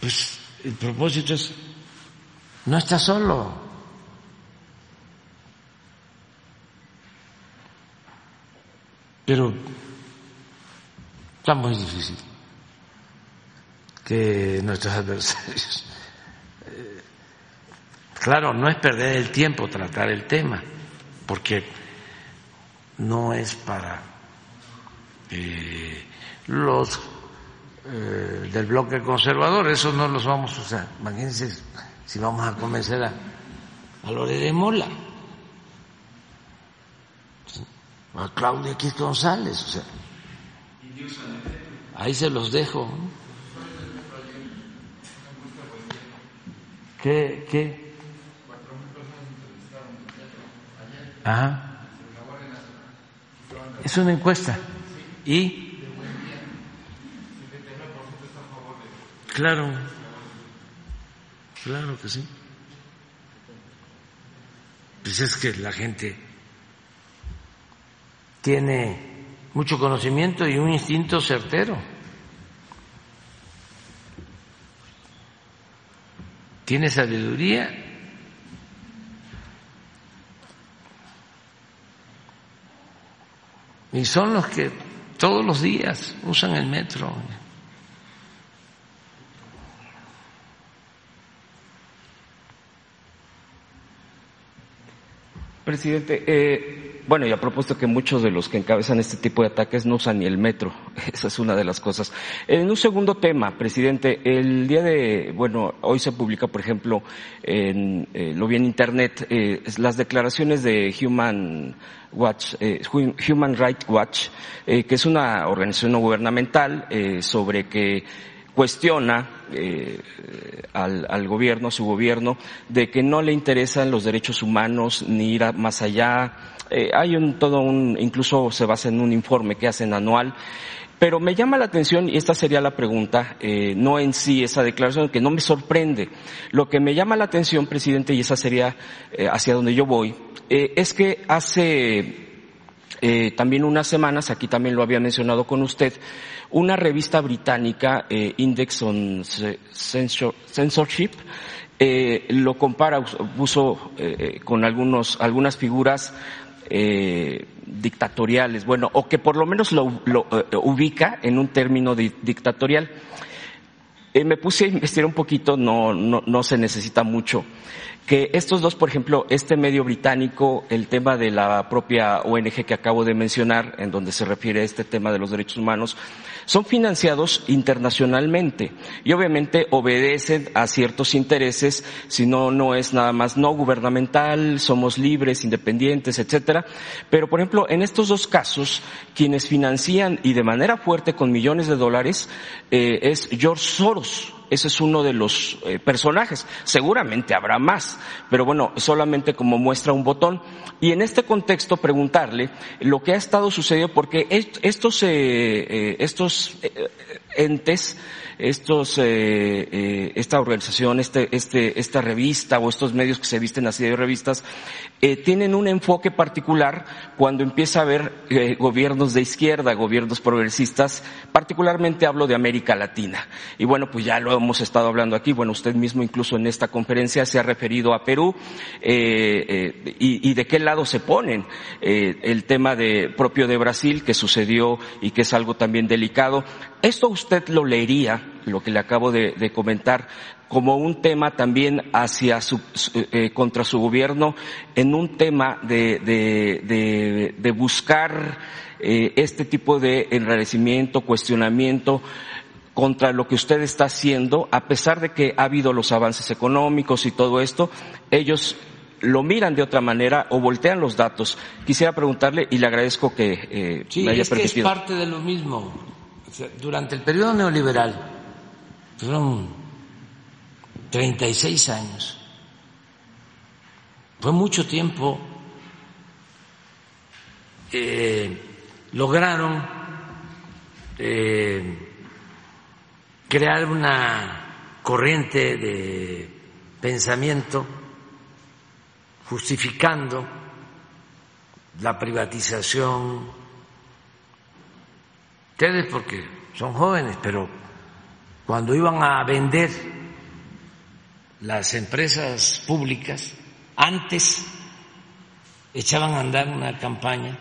Pues el propósito es, no está solo, pero está muy difícil que nuestros adversarios, eh, claro, no es perder el tiempo tratar el tema, porque no es para eh, los eh, del bloque conservador, eso no los vamos a usar. Imagínense si vamos a convencer a, a Lore de Mola, a Claudia X González, o sea, ahí se los dejo. ¿Qué? ¿Qué? Ajá. Es una encuesta. ¿Y? Claro. Claro que sí. Pues es que la gente tiene mucho conocimiento y un instinto certero. Tiene sabiduría y son los que todos los días usan el metro. presidente. Eh, bueno, y a propósito que muchos de los que encabezan este tipo de ataques no usan ni el metro. Esa es una de las cosas. En un segundo tema, presidente, el día de, bueno, hoy se publica, por ejemplo, en, eh, lo vi en Internet, eh, las declaraciones de Human Watch, eh, Human Rights Watch, que es una organización no gubernamental sobre que cuestiona eh, al, al, gobierno, a su gobierno, de que no le interesan los derechos humanos ni ir más allá. Eh, hay un, todo un, incluso se basa en un informe que hacen anual. Pero me llama la atención, y esta sería la pregunta, eh, no en sí esa declaración, que no me sorprende. Lo que me llama la atención, presidente, y esa sería eh, hacia donde yo voy, eh, es que hace eh, también unas semanas, aquí también lo había mencionado con usted, una revista británica, eh, Index on Censorship, eh, lo compara, puso con algunos, algunas figuras dictatoriales, bueno, o que por lo menos lo, lo ubica en un término dictatorial. me puse a investigar un poquito, no, no, no se necesita mucho que estos dos, por ejemplo, este medio británico, el tema de la propia ONG que acabo de mencionar, en donde se refiere a este tema de los derechos humanos, son financiados internacionalmente y obviamente obedecen a ciertos intereses, si no, no es nada más no gubernamental, somos libres, independientes, etcétera. Pero, por ejemplo, en estos dos casos, quienes financian y de manera fuerte con millones de dólares eh, es George Soros ese es uno de los eh, personajes. Seguramente habrá más, pero bueno, solamente como muestra un botón. Y en este contexto preguntarle lo que ha estado sucediendo, porque estos, eh, eh, estos entes estos, eh, eh, esta organización, este, este, esta revista o estos medios que se visten así de revistas, eh, tienen un enfoque particular cuando empieza a haber eh, gobiernos de izquierda, gobiernos progresistas, particularmente hablo de América Latina. Y bueno, pues ya lo hemos estado hablando aquí, bueno, usted mismo incluso en esta conferencia se ha referido a Perú y, y, de qué lado se ponen. el tema de, propio de Brasil que sucedió y que es algo también delicado. Esto usted lo leería lo que le acabo de, de comentar, como un tema también hacia su, eh, contra su gobierno, en un tema de, de, de buscar eh, este tipo de enrarecimiento, cuestionamiento contra lo que usted está haciendo, a pesar de que ha habido los avances económicos y todo esto, ellos lo miran de otra manera o voltean los datos. Quisiera preguntarle y le agradezco que eh, sí, me haya es permitido. Que es parte de lo mismo. Durante el periodo neoliberal, fueron 36 años. Fue mucho tiempo. Eh, lograron eh, crear una corriente de pensamiento justificando la privatización. Ustedes porque son jóvenes, pero cuando iban a vender las empresas públicas, antes echaban a andar una campaña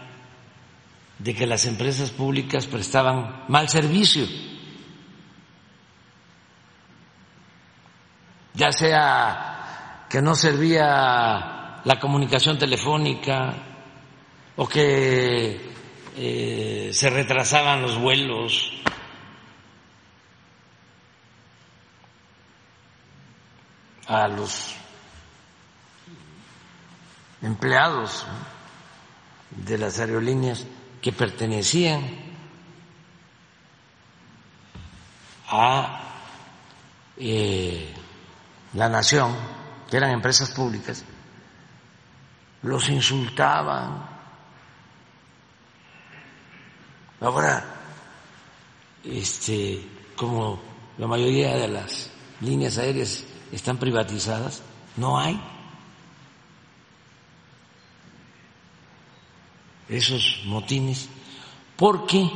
de que las empresas públicas prestaban mal servicio, ya sea que no servía la comunicación telefónica o que eh, se retrasaban los vuelos a los empleados de las aerolíneas que pertenecían a eh, la nación, que eran empresas públicas, los insultaban. Ahora, este, como la mayoría de las líneas aéreas están privatizadas, no hay esos motines, porque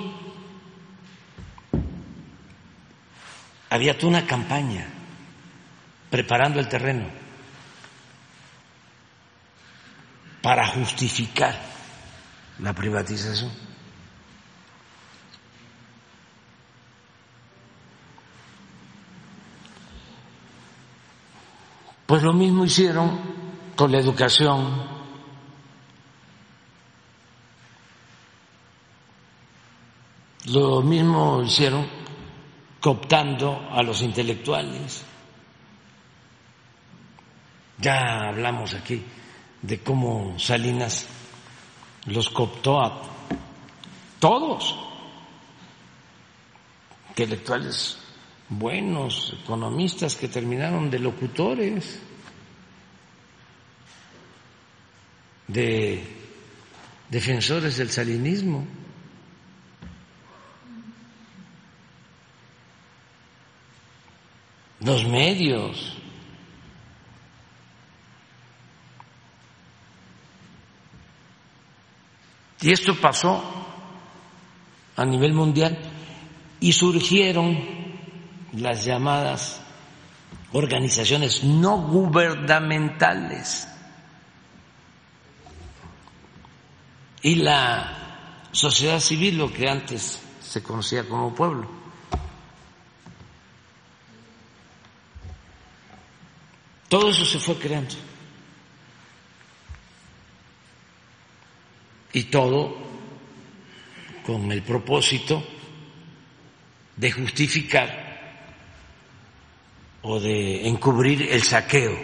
había toda una campaña preparando el terreno para justificar la privatización. Pues lo mismo hicieron con la educación. Lo mismo hicieron cooptando a los intelectuales. Ya hablamos aquí de cómo Salinas los cooptó a todos, intelectuales buenos, economistas que terminaron de locutores, de defensores del salinismo. Los medios. Y esto pasó a nivel mundial y surgieron las llamadas organizaciones no gubernamentales y la sociedad civil, lo que antes se conocía como pueblo. Todo eso se fue creando. Y todo con el propósito de justificar o de encubrir el saqueo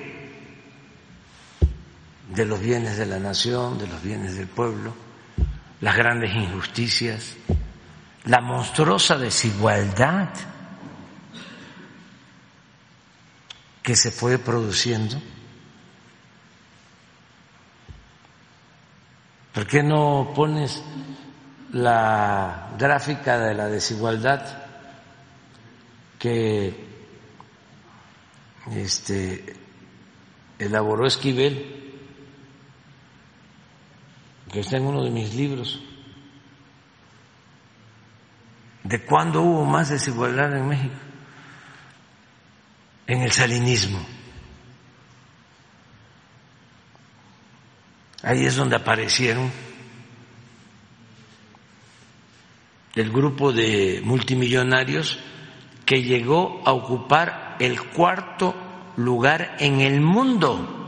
de los bienes de la nación, de los bienes del pueblo, las grandes injusticias, la monstruosa desigualdad que se fue produciendo. ¿Por qué no pones la gráfica de la desigualdad que este, elaboró Esquivel, que está en uno de mis libros, de cuándo hubo más desigualdad en México, en el salinismo. Ahí es donde aparecieron el grupo de multimillonarios que llegó a ocupar el cuarto lugar en el mundo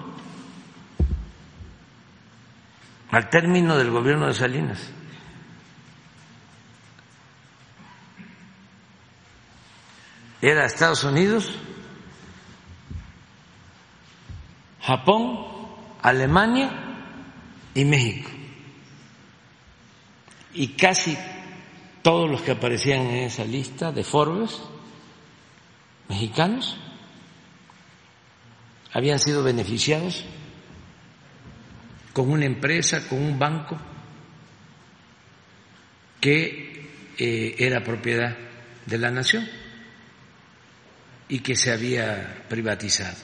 al término del gobierno de Salinas. Era Estados Unidos, Japón, Alemania y México. Y casi todos los que aparecían en esa lista de Forbes mexicanos habían sido beneficiados con una empresa, con un banco que eh, era propiedad de la nación y que se había privatizado.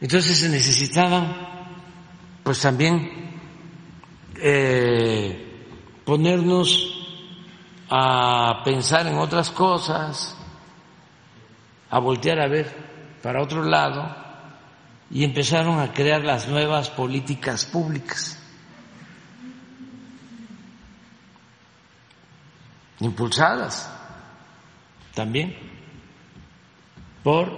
Entonces se necesitaba, pues también, eh, ponernos a pensar en otras cosas, a voltear a ver para otro lado y empezaron a crear las nuevas políticas públicas, impulsadas también por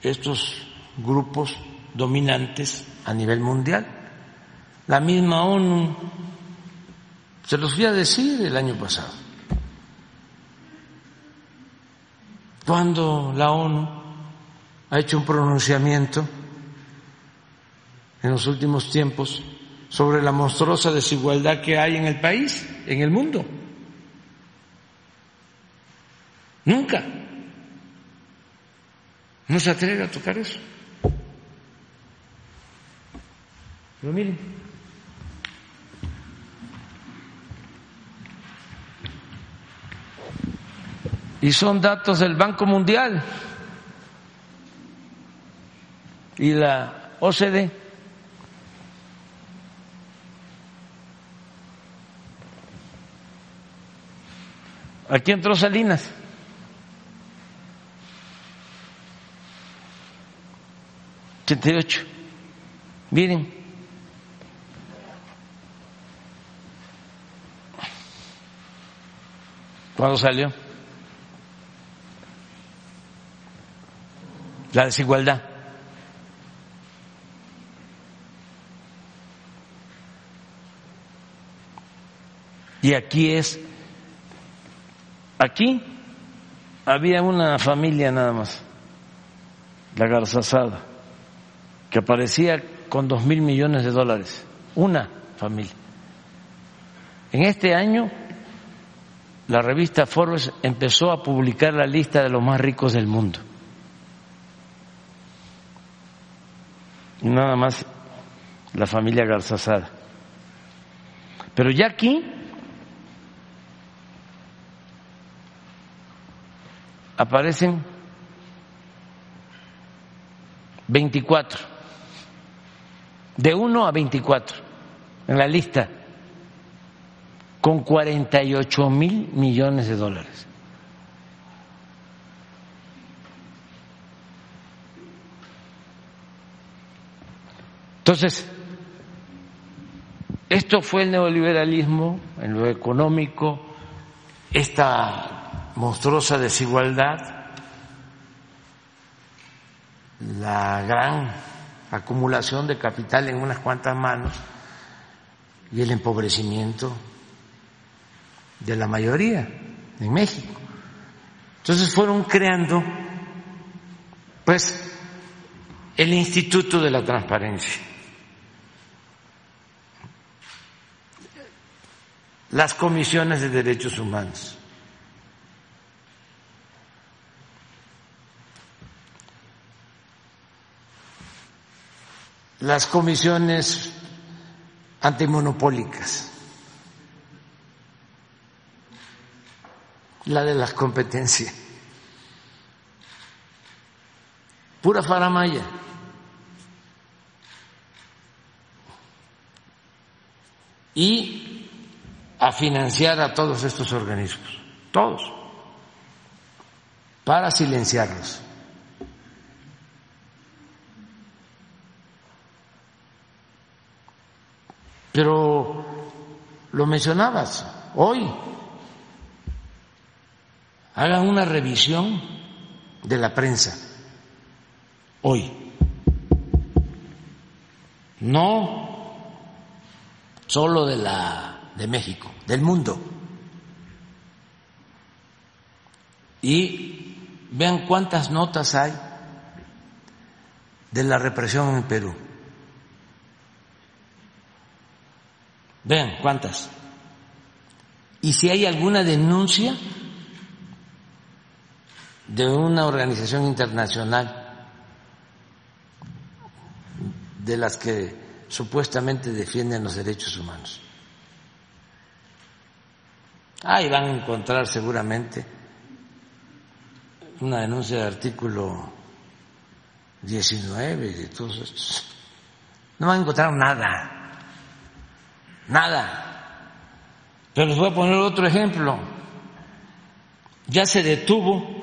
estos grupos dominantes a nivel mundial. La misma ONU se los fui a decir el año pasado. Cuando la ONU ha hecho un pronunciamiento en los últimos tiempos sobre la monstruosa desigualdad que hay en el país, en el mundo. Nunca. No se atreve a tocar eso. Pero miren, y son datos del Banco Mundial y la OCDE. Aquí entró Salinas. Ocho. Miren. ¿Cuándo salió? La desigualdad. Y aquí es, aquí había una familia nada más, la Garzazada, que aparecía con dos mil millones de dólares, una familia. En este año, la revista Forbes empezó a publicar la lista de los más ricos del mundo. Nada más la familia Garzazada. Pero ya aquí aparecen 24, de 1 a 24 en la lista, con 48 mil millones de dólares. Entonces, esto fue el neoliberalismo en lo económico, esta monstruosa desigualdad, la gran acumulación de capital en unas cuantas manos y el empobrecimiento de la mayoría en México. Entonces fueron creando, pues, el Instituto de la Transparencia las comisiones de derechos humanos. las comisiones antimonopólicas, la de las competencias, pura faramaya. Y a financiar a todos estos organismos, todos, para silenciarlos. Pero lo mencionabas hoy, hagan una revisión de la prensa hoy. No solo de la de México, del mundo. Y vean cuántas notas hay de la represión en Perú. Vean cuántas. Y si hay alguna denuncia de una organización internacional de las que supuestamente defienden los derechos humanos. Ahí van a encontrar seguramente una denuncia de artículo 19 de todos estos. No van a encontrar nada, nada. Pero les voy a poner otro ejemplo. Ya se detuvo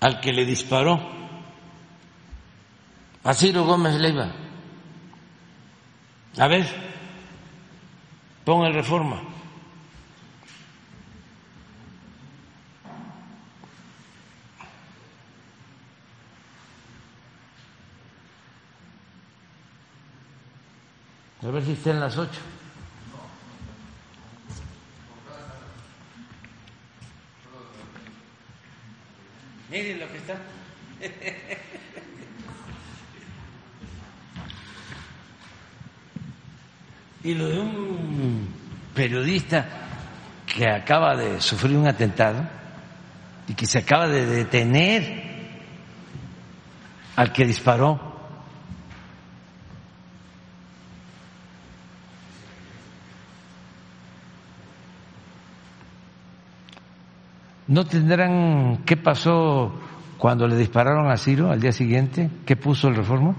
al que le disparó a Ciro Gómez Leiva. A ver, Ponga el reforma. A ver si está en las ocho. Miren lo que está. Y lo de un periodista que acaba de sufrir un atentado y que se acaba de detener al que disparó. ¿No tendrán qué pasó cuando le dispararon a Ciro al día siguiente? ¿Qué puso el reforma?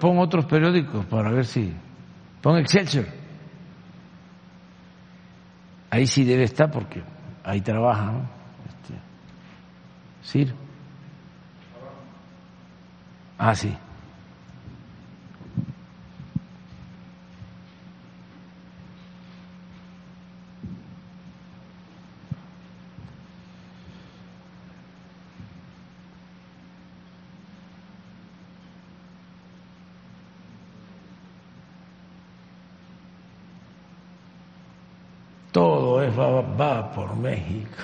Pon otros periódicos para ver si. Pon Excelsior. Ahí sí debe estar porque ahí trabaja, ¿no? Este, Ciro. Ah, sí. Todo es por México.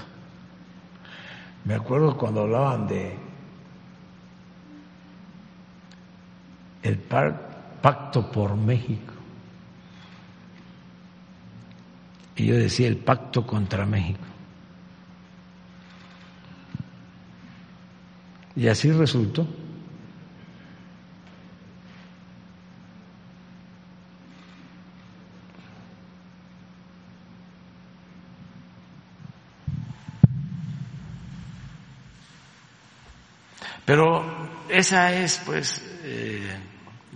Me acuerdo cuando hablaban de el pacto por México. Y yo decía el pacto contra México. Y así resultó. Pero esa es, pues, eh,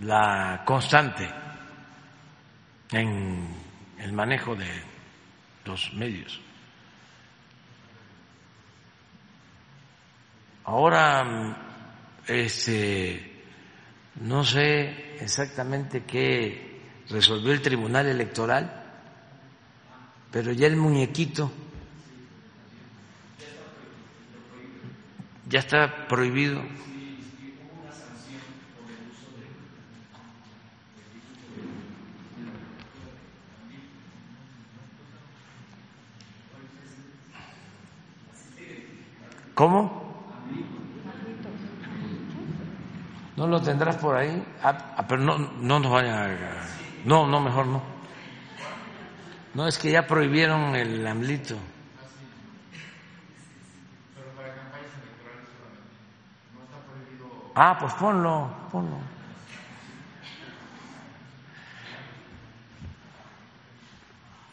la constante en el manejo de los medios. Ahora, este, no sé exactamente qué resolvió el Tribunal Electoral, pero ya el muñequito ya está prohibido. ¿Cómo? ¿No lo tendrás por ahí? Ah, ah, pero no, no nos vayan. No, no, mejor no. No, es que ya prohibieron el amlito. Ah, pues ponlo, ponlo.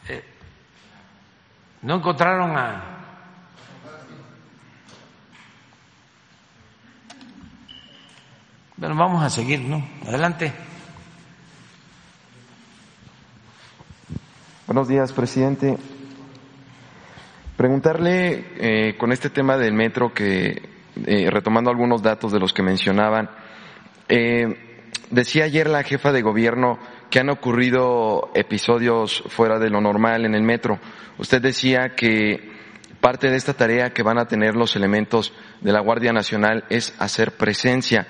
Eh, no encontraron a... Bueno, vamos a seguir, ¿no? Adelante. Buenos días, presidente. Preguntarle eh, con este tema del metro que, eh, retomando algunos datos de los que mencionaban, eh, decía ayer la jefa de gobierno que han ocurrido episodios fuera de lo normal en el metro. Usted decía que parte de esta tarea que van a tener los elementos de la Guardia Nacional es hacer presencia.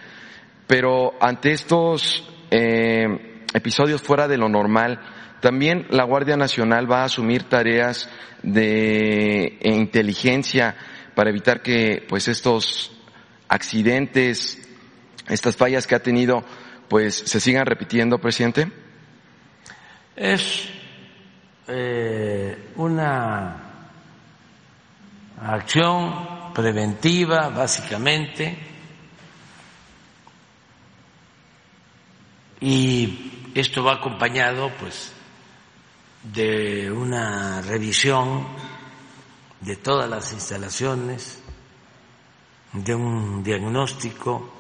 Pero ante estos eh, episodios fuera de lo normal, también la Guardia Nacional va a asumir tareas de eh, inteligencia para evitar que pues estos accidentes, estas fallas que ha tenido, pues se sigan repitiendo, presidente. Es eh, una acción preventiva, básicamente, y esto va acompañado, pues, de una revisión de todas las instalaciones, de un diagnóstico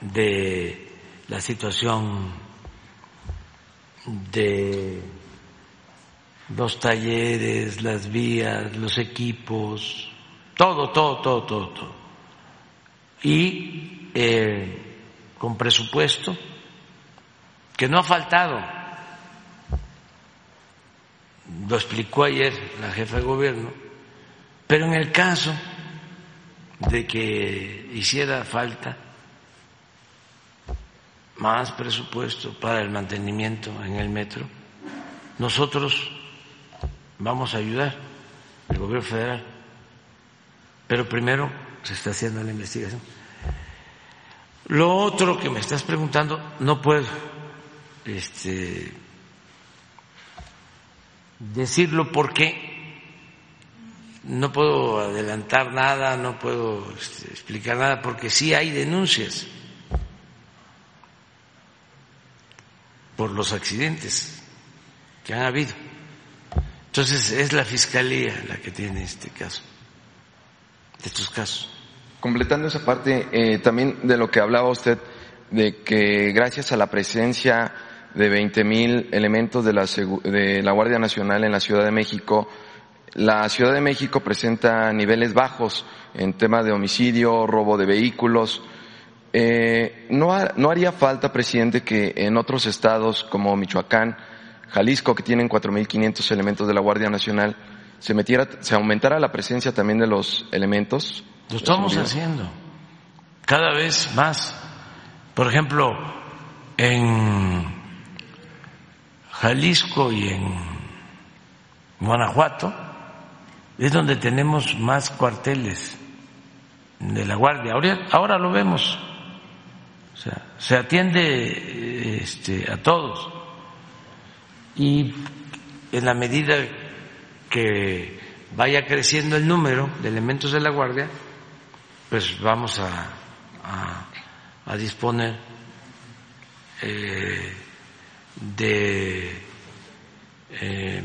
de la situación de los talleres, las vías, los equipos, todo, todo, todo, todo, todo. Y eh, con presupuesto que no ha faltado. Lo explicó ayer la jefa de gobierno, pero en el caso de que hiciera falta más presupuesto para el mantenimiento en el metro, nosotros vamos a ayudar al gobierno federal, pero primero se está haciendo la investigación. Lo otro que me estás preguntando, no puedo este, decirlo porque no puedo adelantar nada, no puedo este, explicar nada, porque sí hay denuncias por los accidentes que han habido. Entonces es la fiscalía la que tiene este caso, estos casos. Completando esa parte, eh, también de lo que hablaba usted de que gracias a la presencia de 20 mil elementos de la, de la Guardia Nacional en la Ciudad de México, la Ciudad de México presenta niveles bajos en tema de homicidio, robo de vehículos. Eh, ¿no, ha- ¿No haría falta, presidente, que en otros estados como Michoacán, Jalisco, que tienen 4.500 elementos de la Guardia Nacional, se, metiera, se aumentara la presencia también de los elementos? Lo estamos haciendo cada vez más. Por ejemplo, en Jalisco y en Guanajuato es donde tenemos más cuarteles de la Guardia. Ahora, ahora lo vemos. O sea, se atiende este, a todos. Y en la medida que vaya creciendo el número de elementos de la Guardia, pues vamos a, a- a disponer eh, de, eh,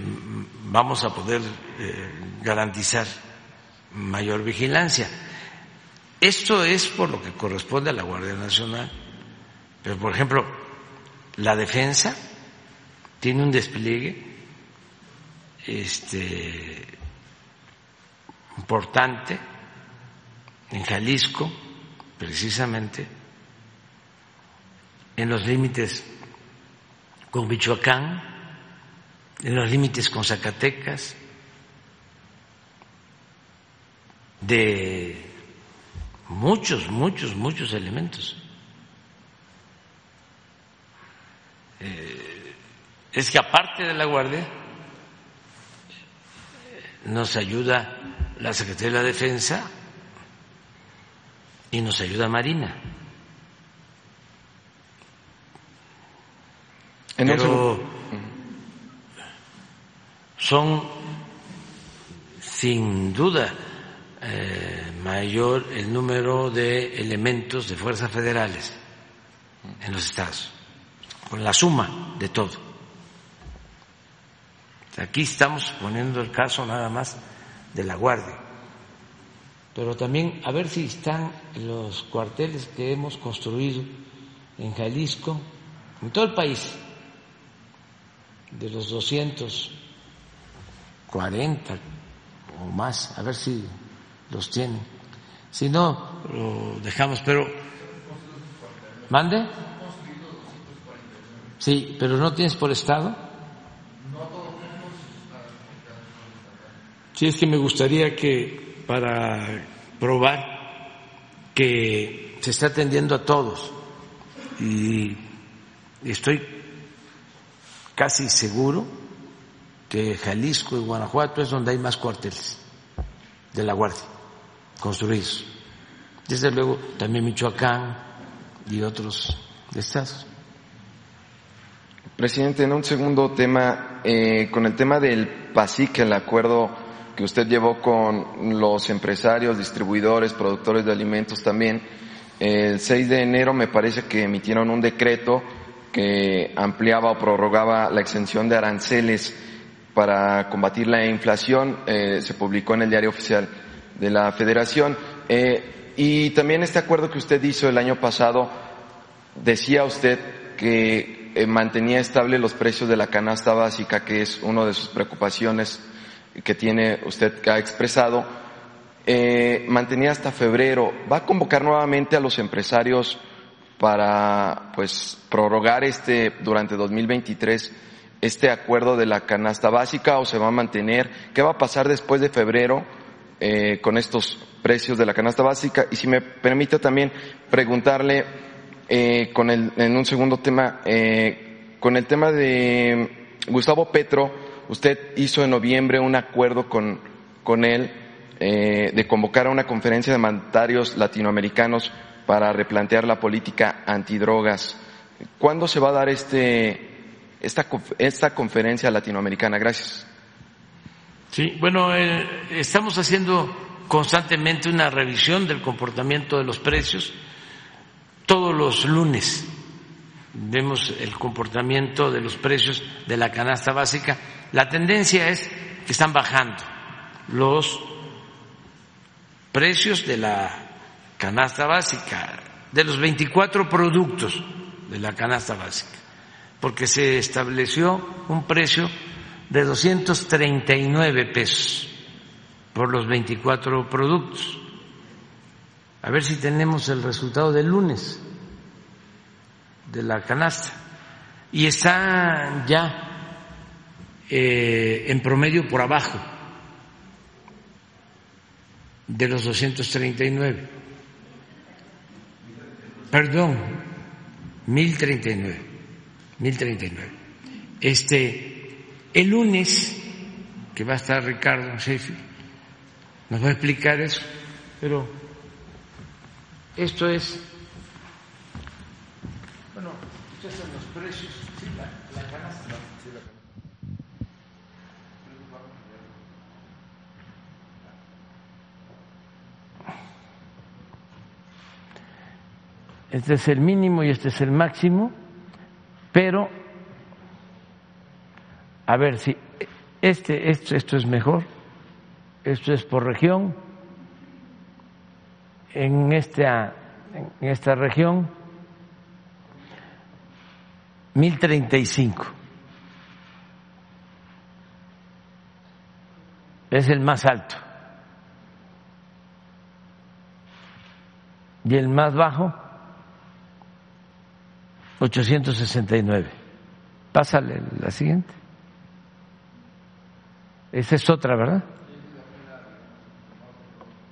vamos a poder eh, garantizar mayor vigilancia. Esto es por lo que corresponde a la Guardia Nacional. Pero, por ejemplo, la defensa tiene un despliegue este, importante en Jalisco, precisamente, en los límites con Michoacán, en los límites con Zacatecas, de muchos, muchos, muchos elementos. Eh, es que aparte de la Guardia, nos ayuda la Secretaría de la Defensa y nos ayuda Marina. En un Pero son sin duda eh, mayor el número de elementos de fuerzas federales en los estados, con la suma de todo. Aquí estamos poniendo el caso nada más de la Guardia, pero también a ver si están los cuarteles que hemos construido en Jalisco, en todo el país, de los 240 o más, a ver si los tienen. Si no, lo dejamos, pero... ¿Mande? Sí, pero no tienes por estado. Sí, es que me gustaría que para probar que se está atendiendo a todos y estoy casi seguro que Jalisco y Guanajuato es donde hay más cuarteles de la Guardia construidos. Desde luego también Michoacán y otros estados. Presidente, en un segundo tema, eh, con el tema del PASIC, el acuerdo que usted llevó con los empresarios, distribuidores, productores de alimentos también, el 6 de enero me parece que emitieron un decreto que ampliaba o prorrogaba la exención de aranceles para combatir la inflación, eh, se publicó en el diario oficial de la Federación. Eh, y también este acuerdo que usted hizo el año pasado, decía usted que eh, mantenía estable los precios de la canasta básica, que es una de sus preocupaciones que tiene usted que ha expresado, eh, mantenía hasta febrero. ¿Va a convocar nuevamente a los empresarios para pues prorrogar este durante 2023 este acuerdo de la canasta básica o se va a mantener? ¿Qué va a pasar después de febrero eh, con estos precios de la canasta básica? Y si me permite también preguntarle eh, con el, en un segundo tema, eh, con el tema de Gustavo Petro, usted hizo en noviembre un acuerdo con, con él eh, de convocar a una conferencia de mandatarios latinoamericanos para replantear la política antidrogas. ¿Cuándo se va a dar este, esta, esta conferencia latinoamericana? Gracias. Sí, bueno, eh, estamos haciendo constantemente una revisión del comportamiento de los precios. Todos los lunes vemos el comportamiento de los precios de la canasta básica. La tendencia es que están bajando los precios de la canasta básica. de los 24 productos de la canasta básica, porque se estableció un precio de 239 pesos por los 24 productos. A ver si tenemos el resultado del lunes de la canasta. Y está ya eh, en promedio por abajo de los 239. Perdón, 1039. 1039. Este, el lunes, que va a estar Ricardo Sheffield, nos va a explicar eso, pero esto es. Bueno, estos son los precios. Sí, la, la canasta. Sí, la canasta. Este es el mínimo y este es el máximo, pero a ver si este esto, esto es mejor, esto es por región. En esta en esta región 1035 es el más alto y el más bajo 869. Pásale la siguiente. Esa es otra, ¿verdad?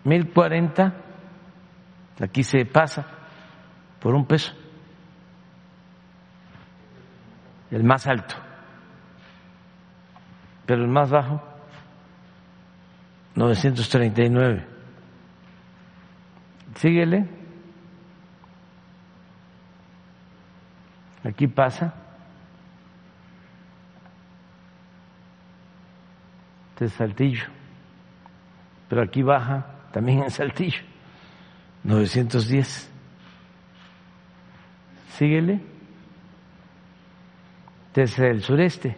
1040. Aquí se pasa por un peso. El más alto. Pero el más bajo, 939. Síguele. Aquí pasa. Este es Saltillo. Pero aquí baja también en Saltillo. 910. Síguele. Desde el sureste.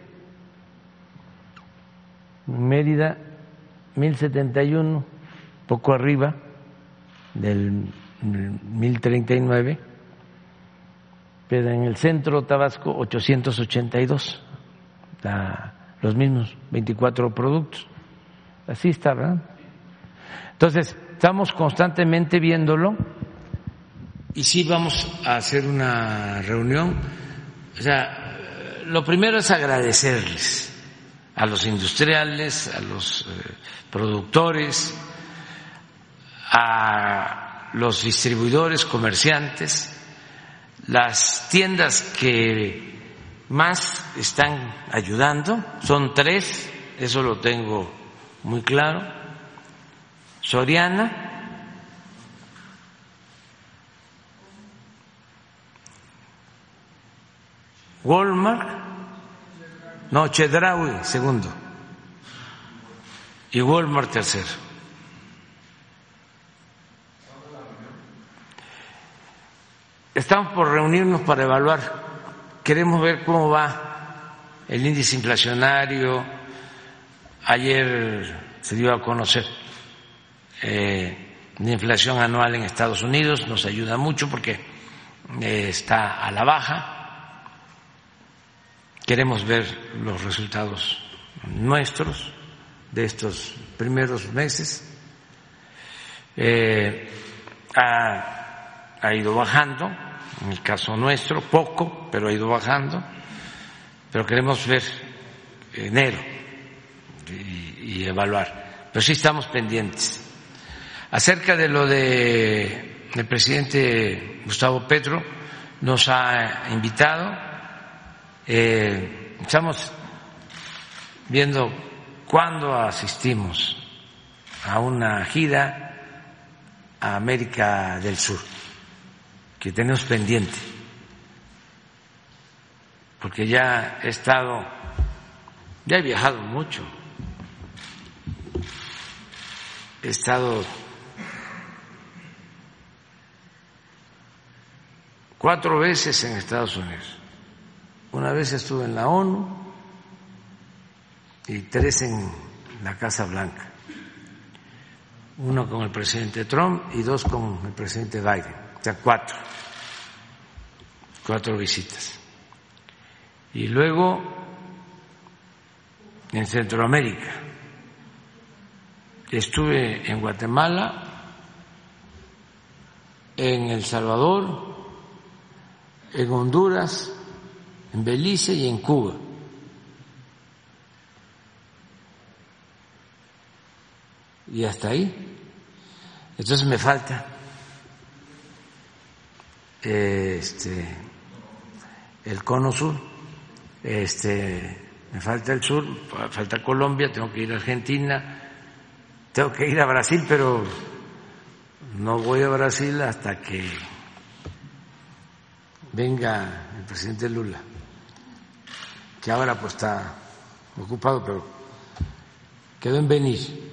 Mérida, 1071, poco arriba del 1039 pero en el centro Tabasco 882, la, los mismos 24 productos. Así está, ¿verdad? Entonces, estamos constantemente viéndolo. Y sí vamos a hacer una reunión. O sea, lo primero es agradecerles a los industriales, a los eh, productores, a los distribuidores, comerciantes, las tiendas que más están ayudando son tres, eso lo tengo muy claro. Soriana, Walmart, no, Chedraui segundo y Walmart tercero. Estamos por reunirnos para evaluar. Queremos ver cómo va el índice inflacionario. Ayer se dio a conocer eh, la inflación anual en Estados Unidos. Nos ayuda mucho porque eh, está a la baja. Queremos ver los resultados nuestros de estos primeros meses. Eh, ha, ha ido bajando en el caso nuestro, poco, pero ha ido bajando, pero queremos ver enero y, evaluar. Pero sí estamos pendientes. Acerca de lo de el presidente Gustavo Petro, nos ha invitado, eh, estamos viendo cuándo asistimos a una gira a América del Sur que tenemos pendiente, porque ya he estado, ya he viajado mucho, he estado cuatro veces en Estados Unidos. Una vez estuve en la ONU y tres en la Casa Blanca. Uno con el presidente Trump y dos con el presidente Biden sea, cuatro. Cuatro visitas. Y luego en Centroamérica. Estuve en Guatemala, en El Salvador, en Honduras, en Belice y en Cuba. Y hasta ahí. Entonces me falta este el cono sur, este me falta el sur, falta Colombia, tengo que ir a Argentina, tengo que ir a Brasil, pero no voy a Brasil hasta que venga el presidente Lula, que ahora pues está ocupado, pero quedó en venir.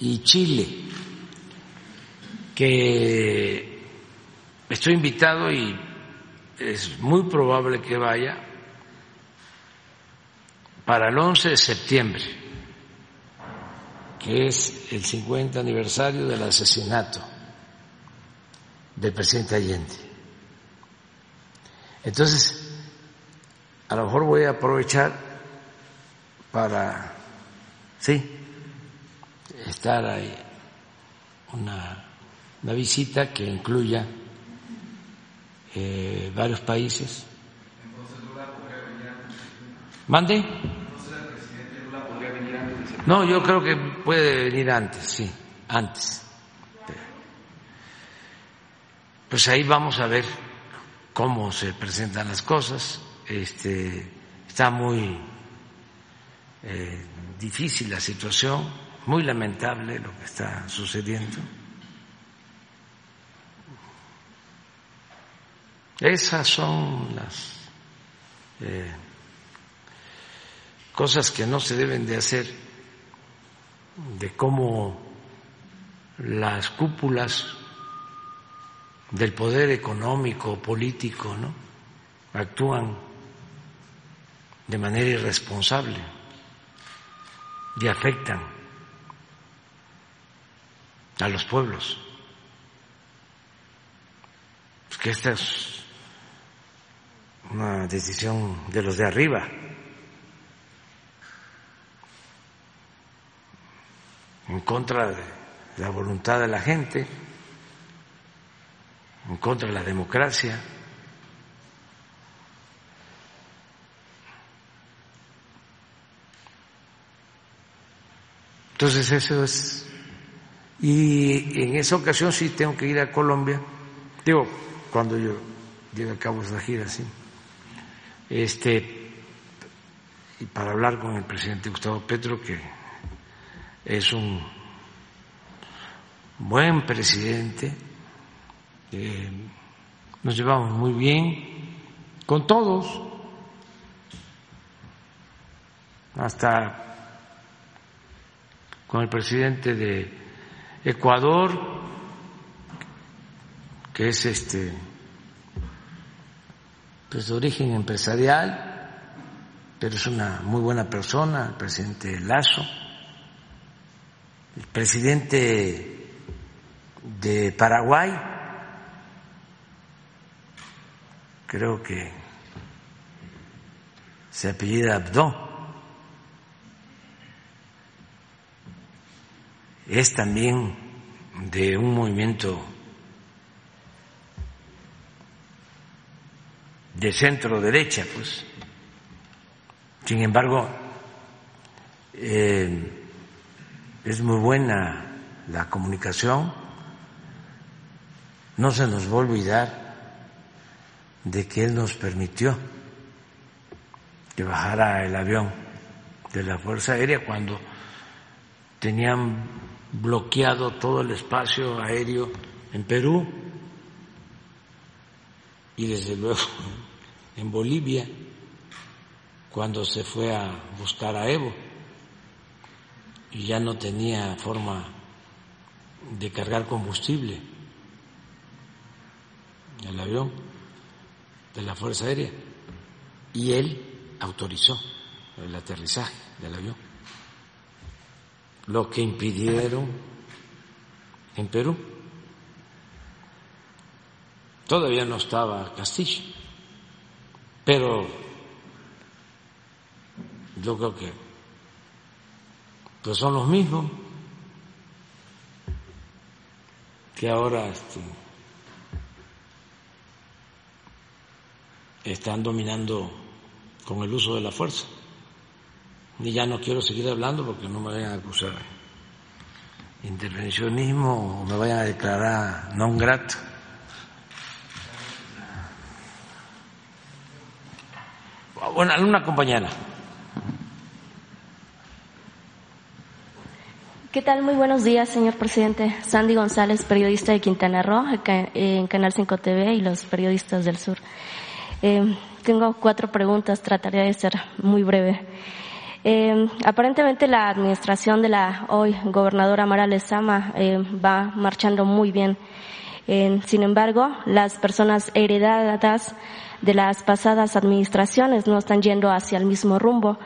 Y Chile, que estoy invitado y es muy probable que vaya para el 11 de septiembre, que es el 50 aniversario del asesinato del presidente Allende. Entonces, a lo mejor voy a aprovechar para, sí, estar ahí una, una visita que incluya eh, varios países. ¿Mande? No, yo creo que puede venir antes, sí, antes. Pues ahí vamos a ver cómo se presentan las cosas. Este, está muy eh, difícil la situación, muy lamentable lo que está sucediendo. Esas son las eh, cosas que no se deben de hacer, de cómo las cúpulas del poder económico, político, ¿no? actúan de manera irresponsable y afectan a los pueblos. que esta es una decisión de los de arriba. en contra de la voluntad de la gente, en contra de la democracia. Entonces eso es... Y en esa ocasión sí tengo que ir a Colombia, digo, cuando yo llegue a cabo esa gira, sí. Este, y para hablar con el presidente Gustavo Petro, que es un buen presidente, eh, nos llevamos muy bien con todos, hasta con el presidente de Ecuador, que es este pues de origen empresarial, pero es una muy buena persona, el presidente Lazo, el presidente de Paraguay, creo que se apellida Abdo, es también de un movimiento de centro derecha, pues. Sin embargo, eh, es muy buena la comunicación. No se nos va a olvidar de que él nos permitió que bajara el avión de la Fuerza Aérea cuando tenían bloqueado todo el espacio aéreo en Perú y desde luego en Bolivia cuando se fue a buscar a Evo y ya no tenía forma de cargar combustible el avión de la Fuerza Aérea y él autorizó el aterrizaje del avión. Lo que impidieron en Perú. Todavía no estaba Castillo, pero yo creo que pues son los mismos que ahora este, están dominando con el uso de la fuerza. Y ya no quiero seguir hablando porque no me vayan a acusar intervencionismo o me vayan a declarar non grato. Bueno, una compañera. ¿Qué tal? Muy buenos días, señor presidente. Sandy González, periodista de Quintana Roo, en Canal 5 TV y los periodistas del sur. Eh, tengo cuatro preguntas, trataré de ser muy breve. Eh, aparentemente la administración de la hoy gobernadora Mara Lezama eh, va marchando muy bien. Sin embargo, las personas heredadas de las pasadas administraciones no están yendo hacia el mismo rumbo.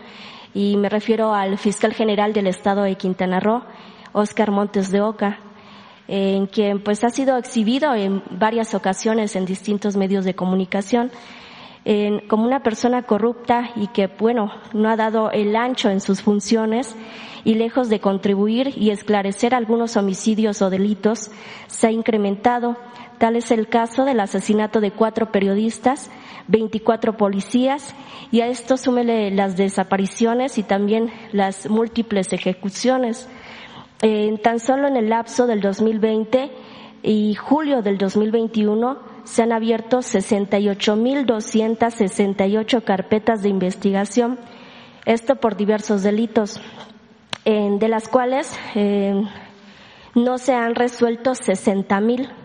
Y me refiero al fiscal general del estado de Quintana Roo, Oscar Montes de Oca, en quien pues ha sido exhibido en varias ocasiones en distintos medios de comunicación como una persona corrupta y que, bueno, no ha dado el ancho en sus funciones y lejos de contribuir y esclarecer algunos homicidios o delitos, se ha incrementado. Tal es el caso del asesinato de cuatro periodistas, 24 policías y a esto súmele las desapariciones y también las múltiples ejecuciones. tan solo en el lapso del 2020 y julio del 2021 se han abierto 68.268 carpetas de investigación, esto por diversos delitos, de las cuales eh, no se han resuelto 60.000.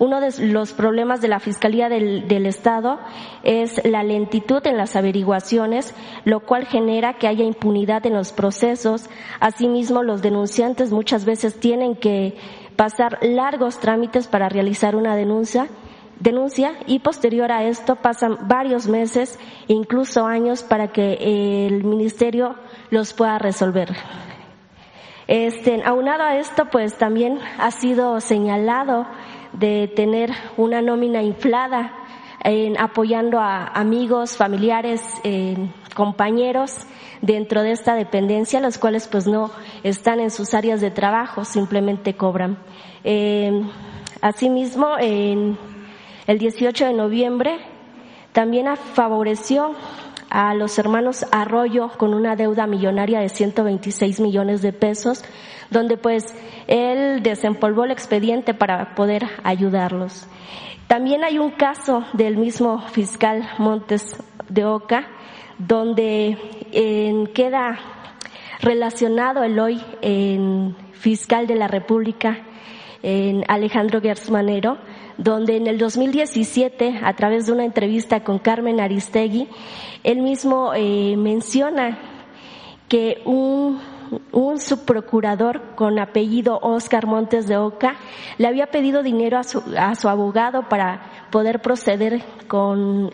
Uno de los problemas de la Fiscalía del, Estado es la lentitud en las averiguaciones, lo cual genera que haya impunidad en los procesos. Asimismo, los denunciantes muchas veces tienen que pasar largos trámites para realizar una denuncia denuncia y posterior a esto pasan varios meses, incluso años, para que el ministerio los pueda resolver. Este, aunado a esto, pues también ha sido señalado de tener una nómina inflada en apoyando a amigos, familiares, compañeros dentro de esta dependencia, los cuales pues no están en sus áreas de trabajo, simplemente cobran. Eh, asimismo, en el 18 de noviembre también favoreció a los hermanos Arroyo con una deuda millonaria de 126 millones de pesos, donde pues él desempolvó el expediente para poder ayudarlos. También hay un caso del mismo fiscal Montes de Oca, donde queda relacionado el hoy fiscal de la República, en Alejandro Gersmanero, donde en el 2017, a través de una entrevista con Carmen Aristegui, él mismo eh, menciona que un, un subprocurador con apellido Oscar Montes de Oca le había pedido dinero a su, a su abogado para poder proceder con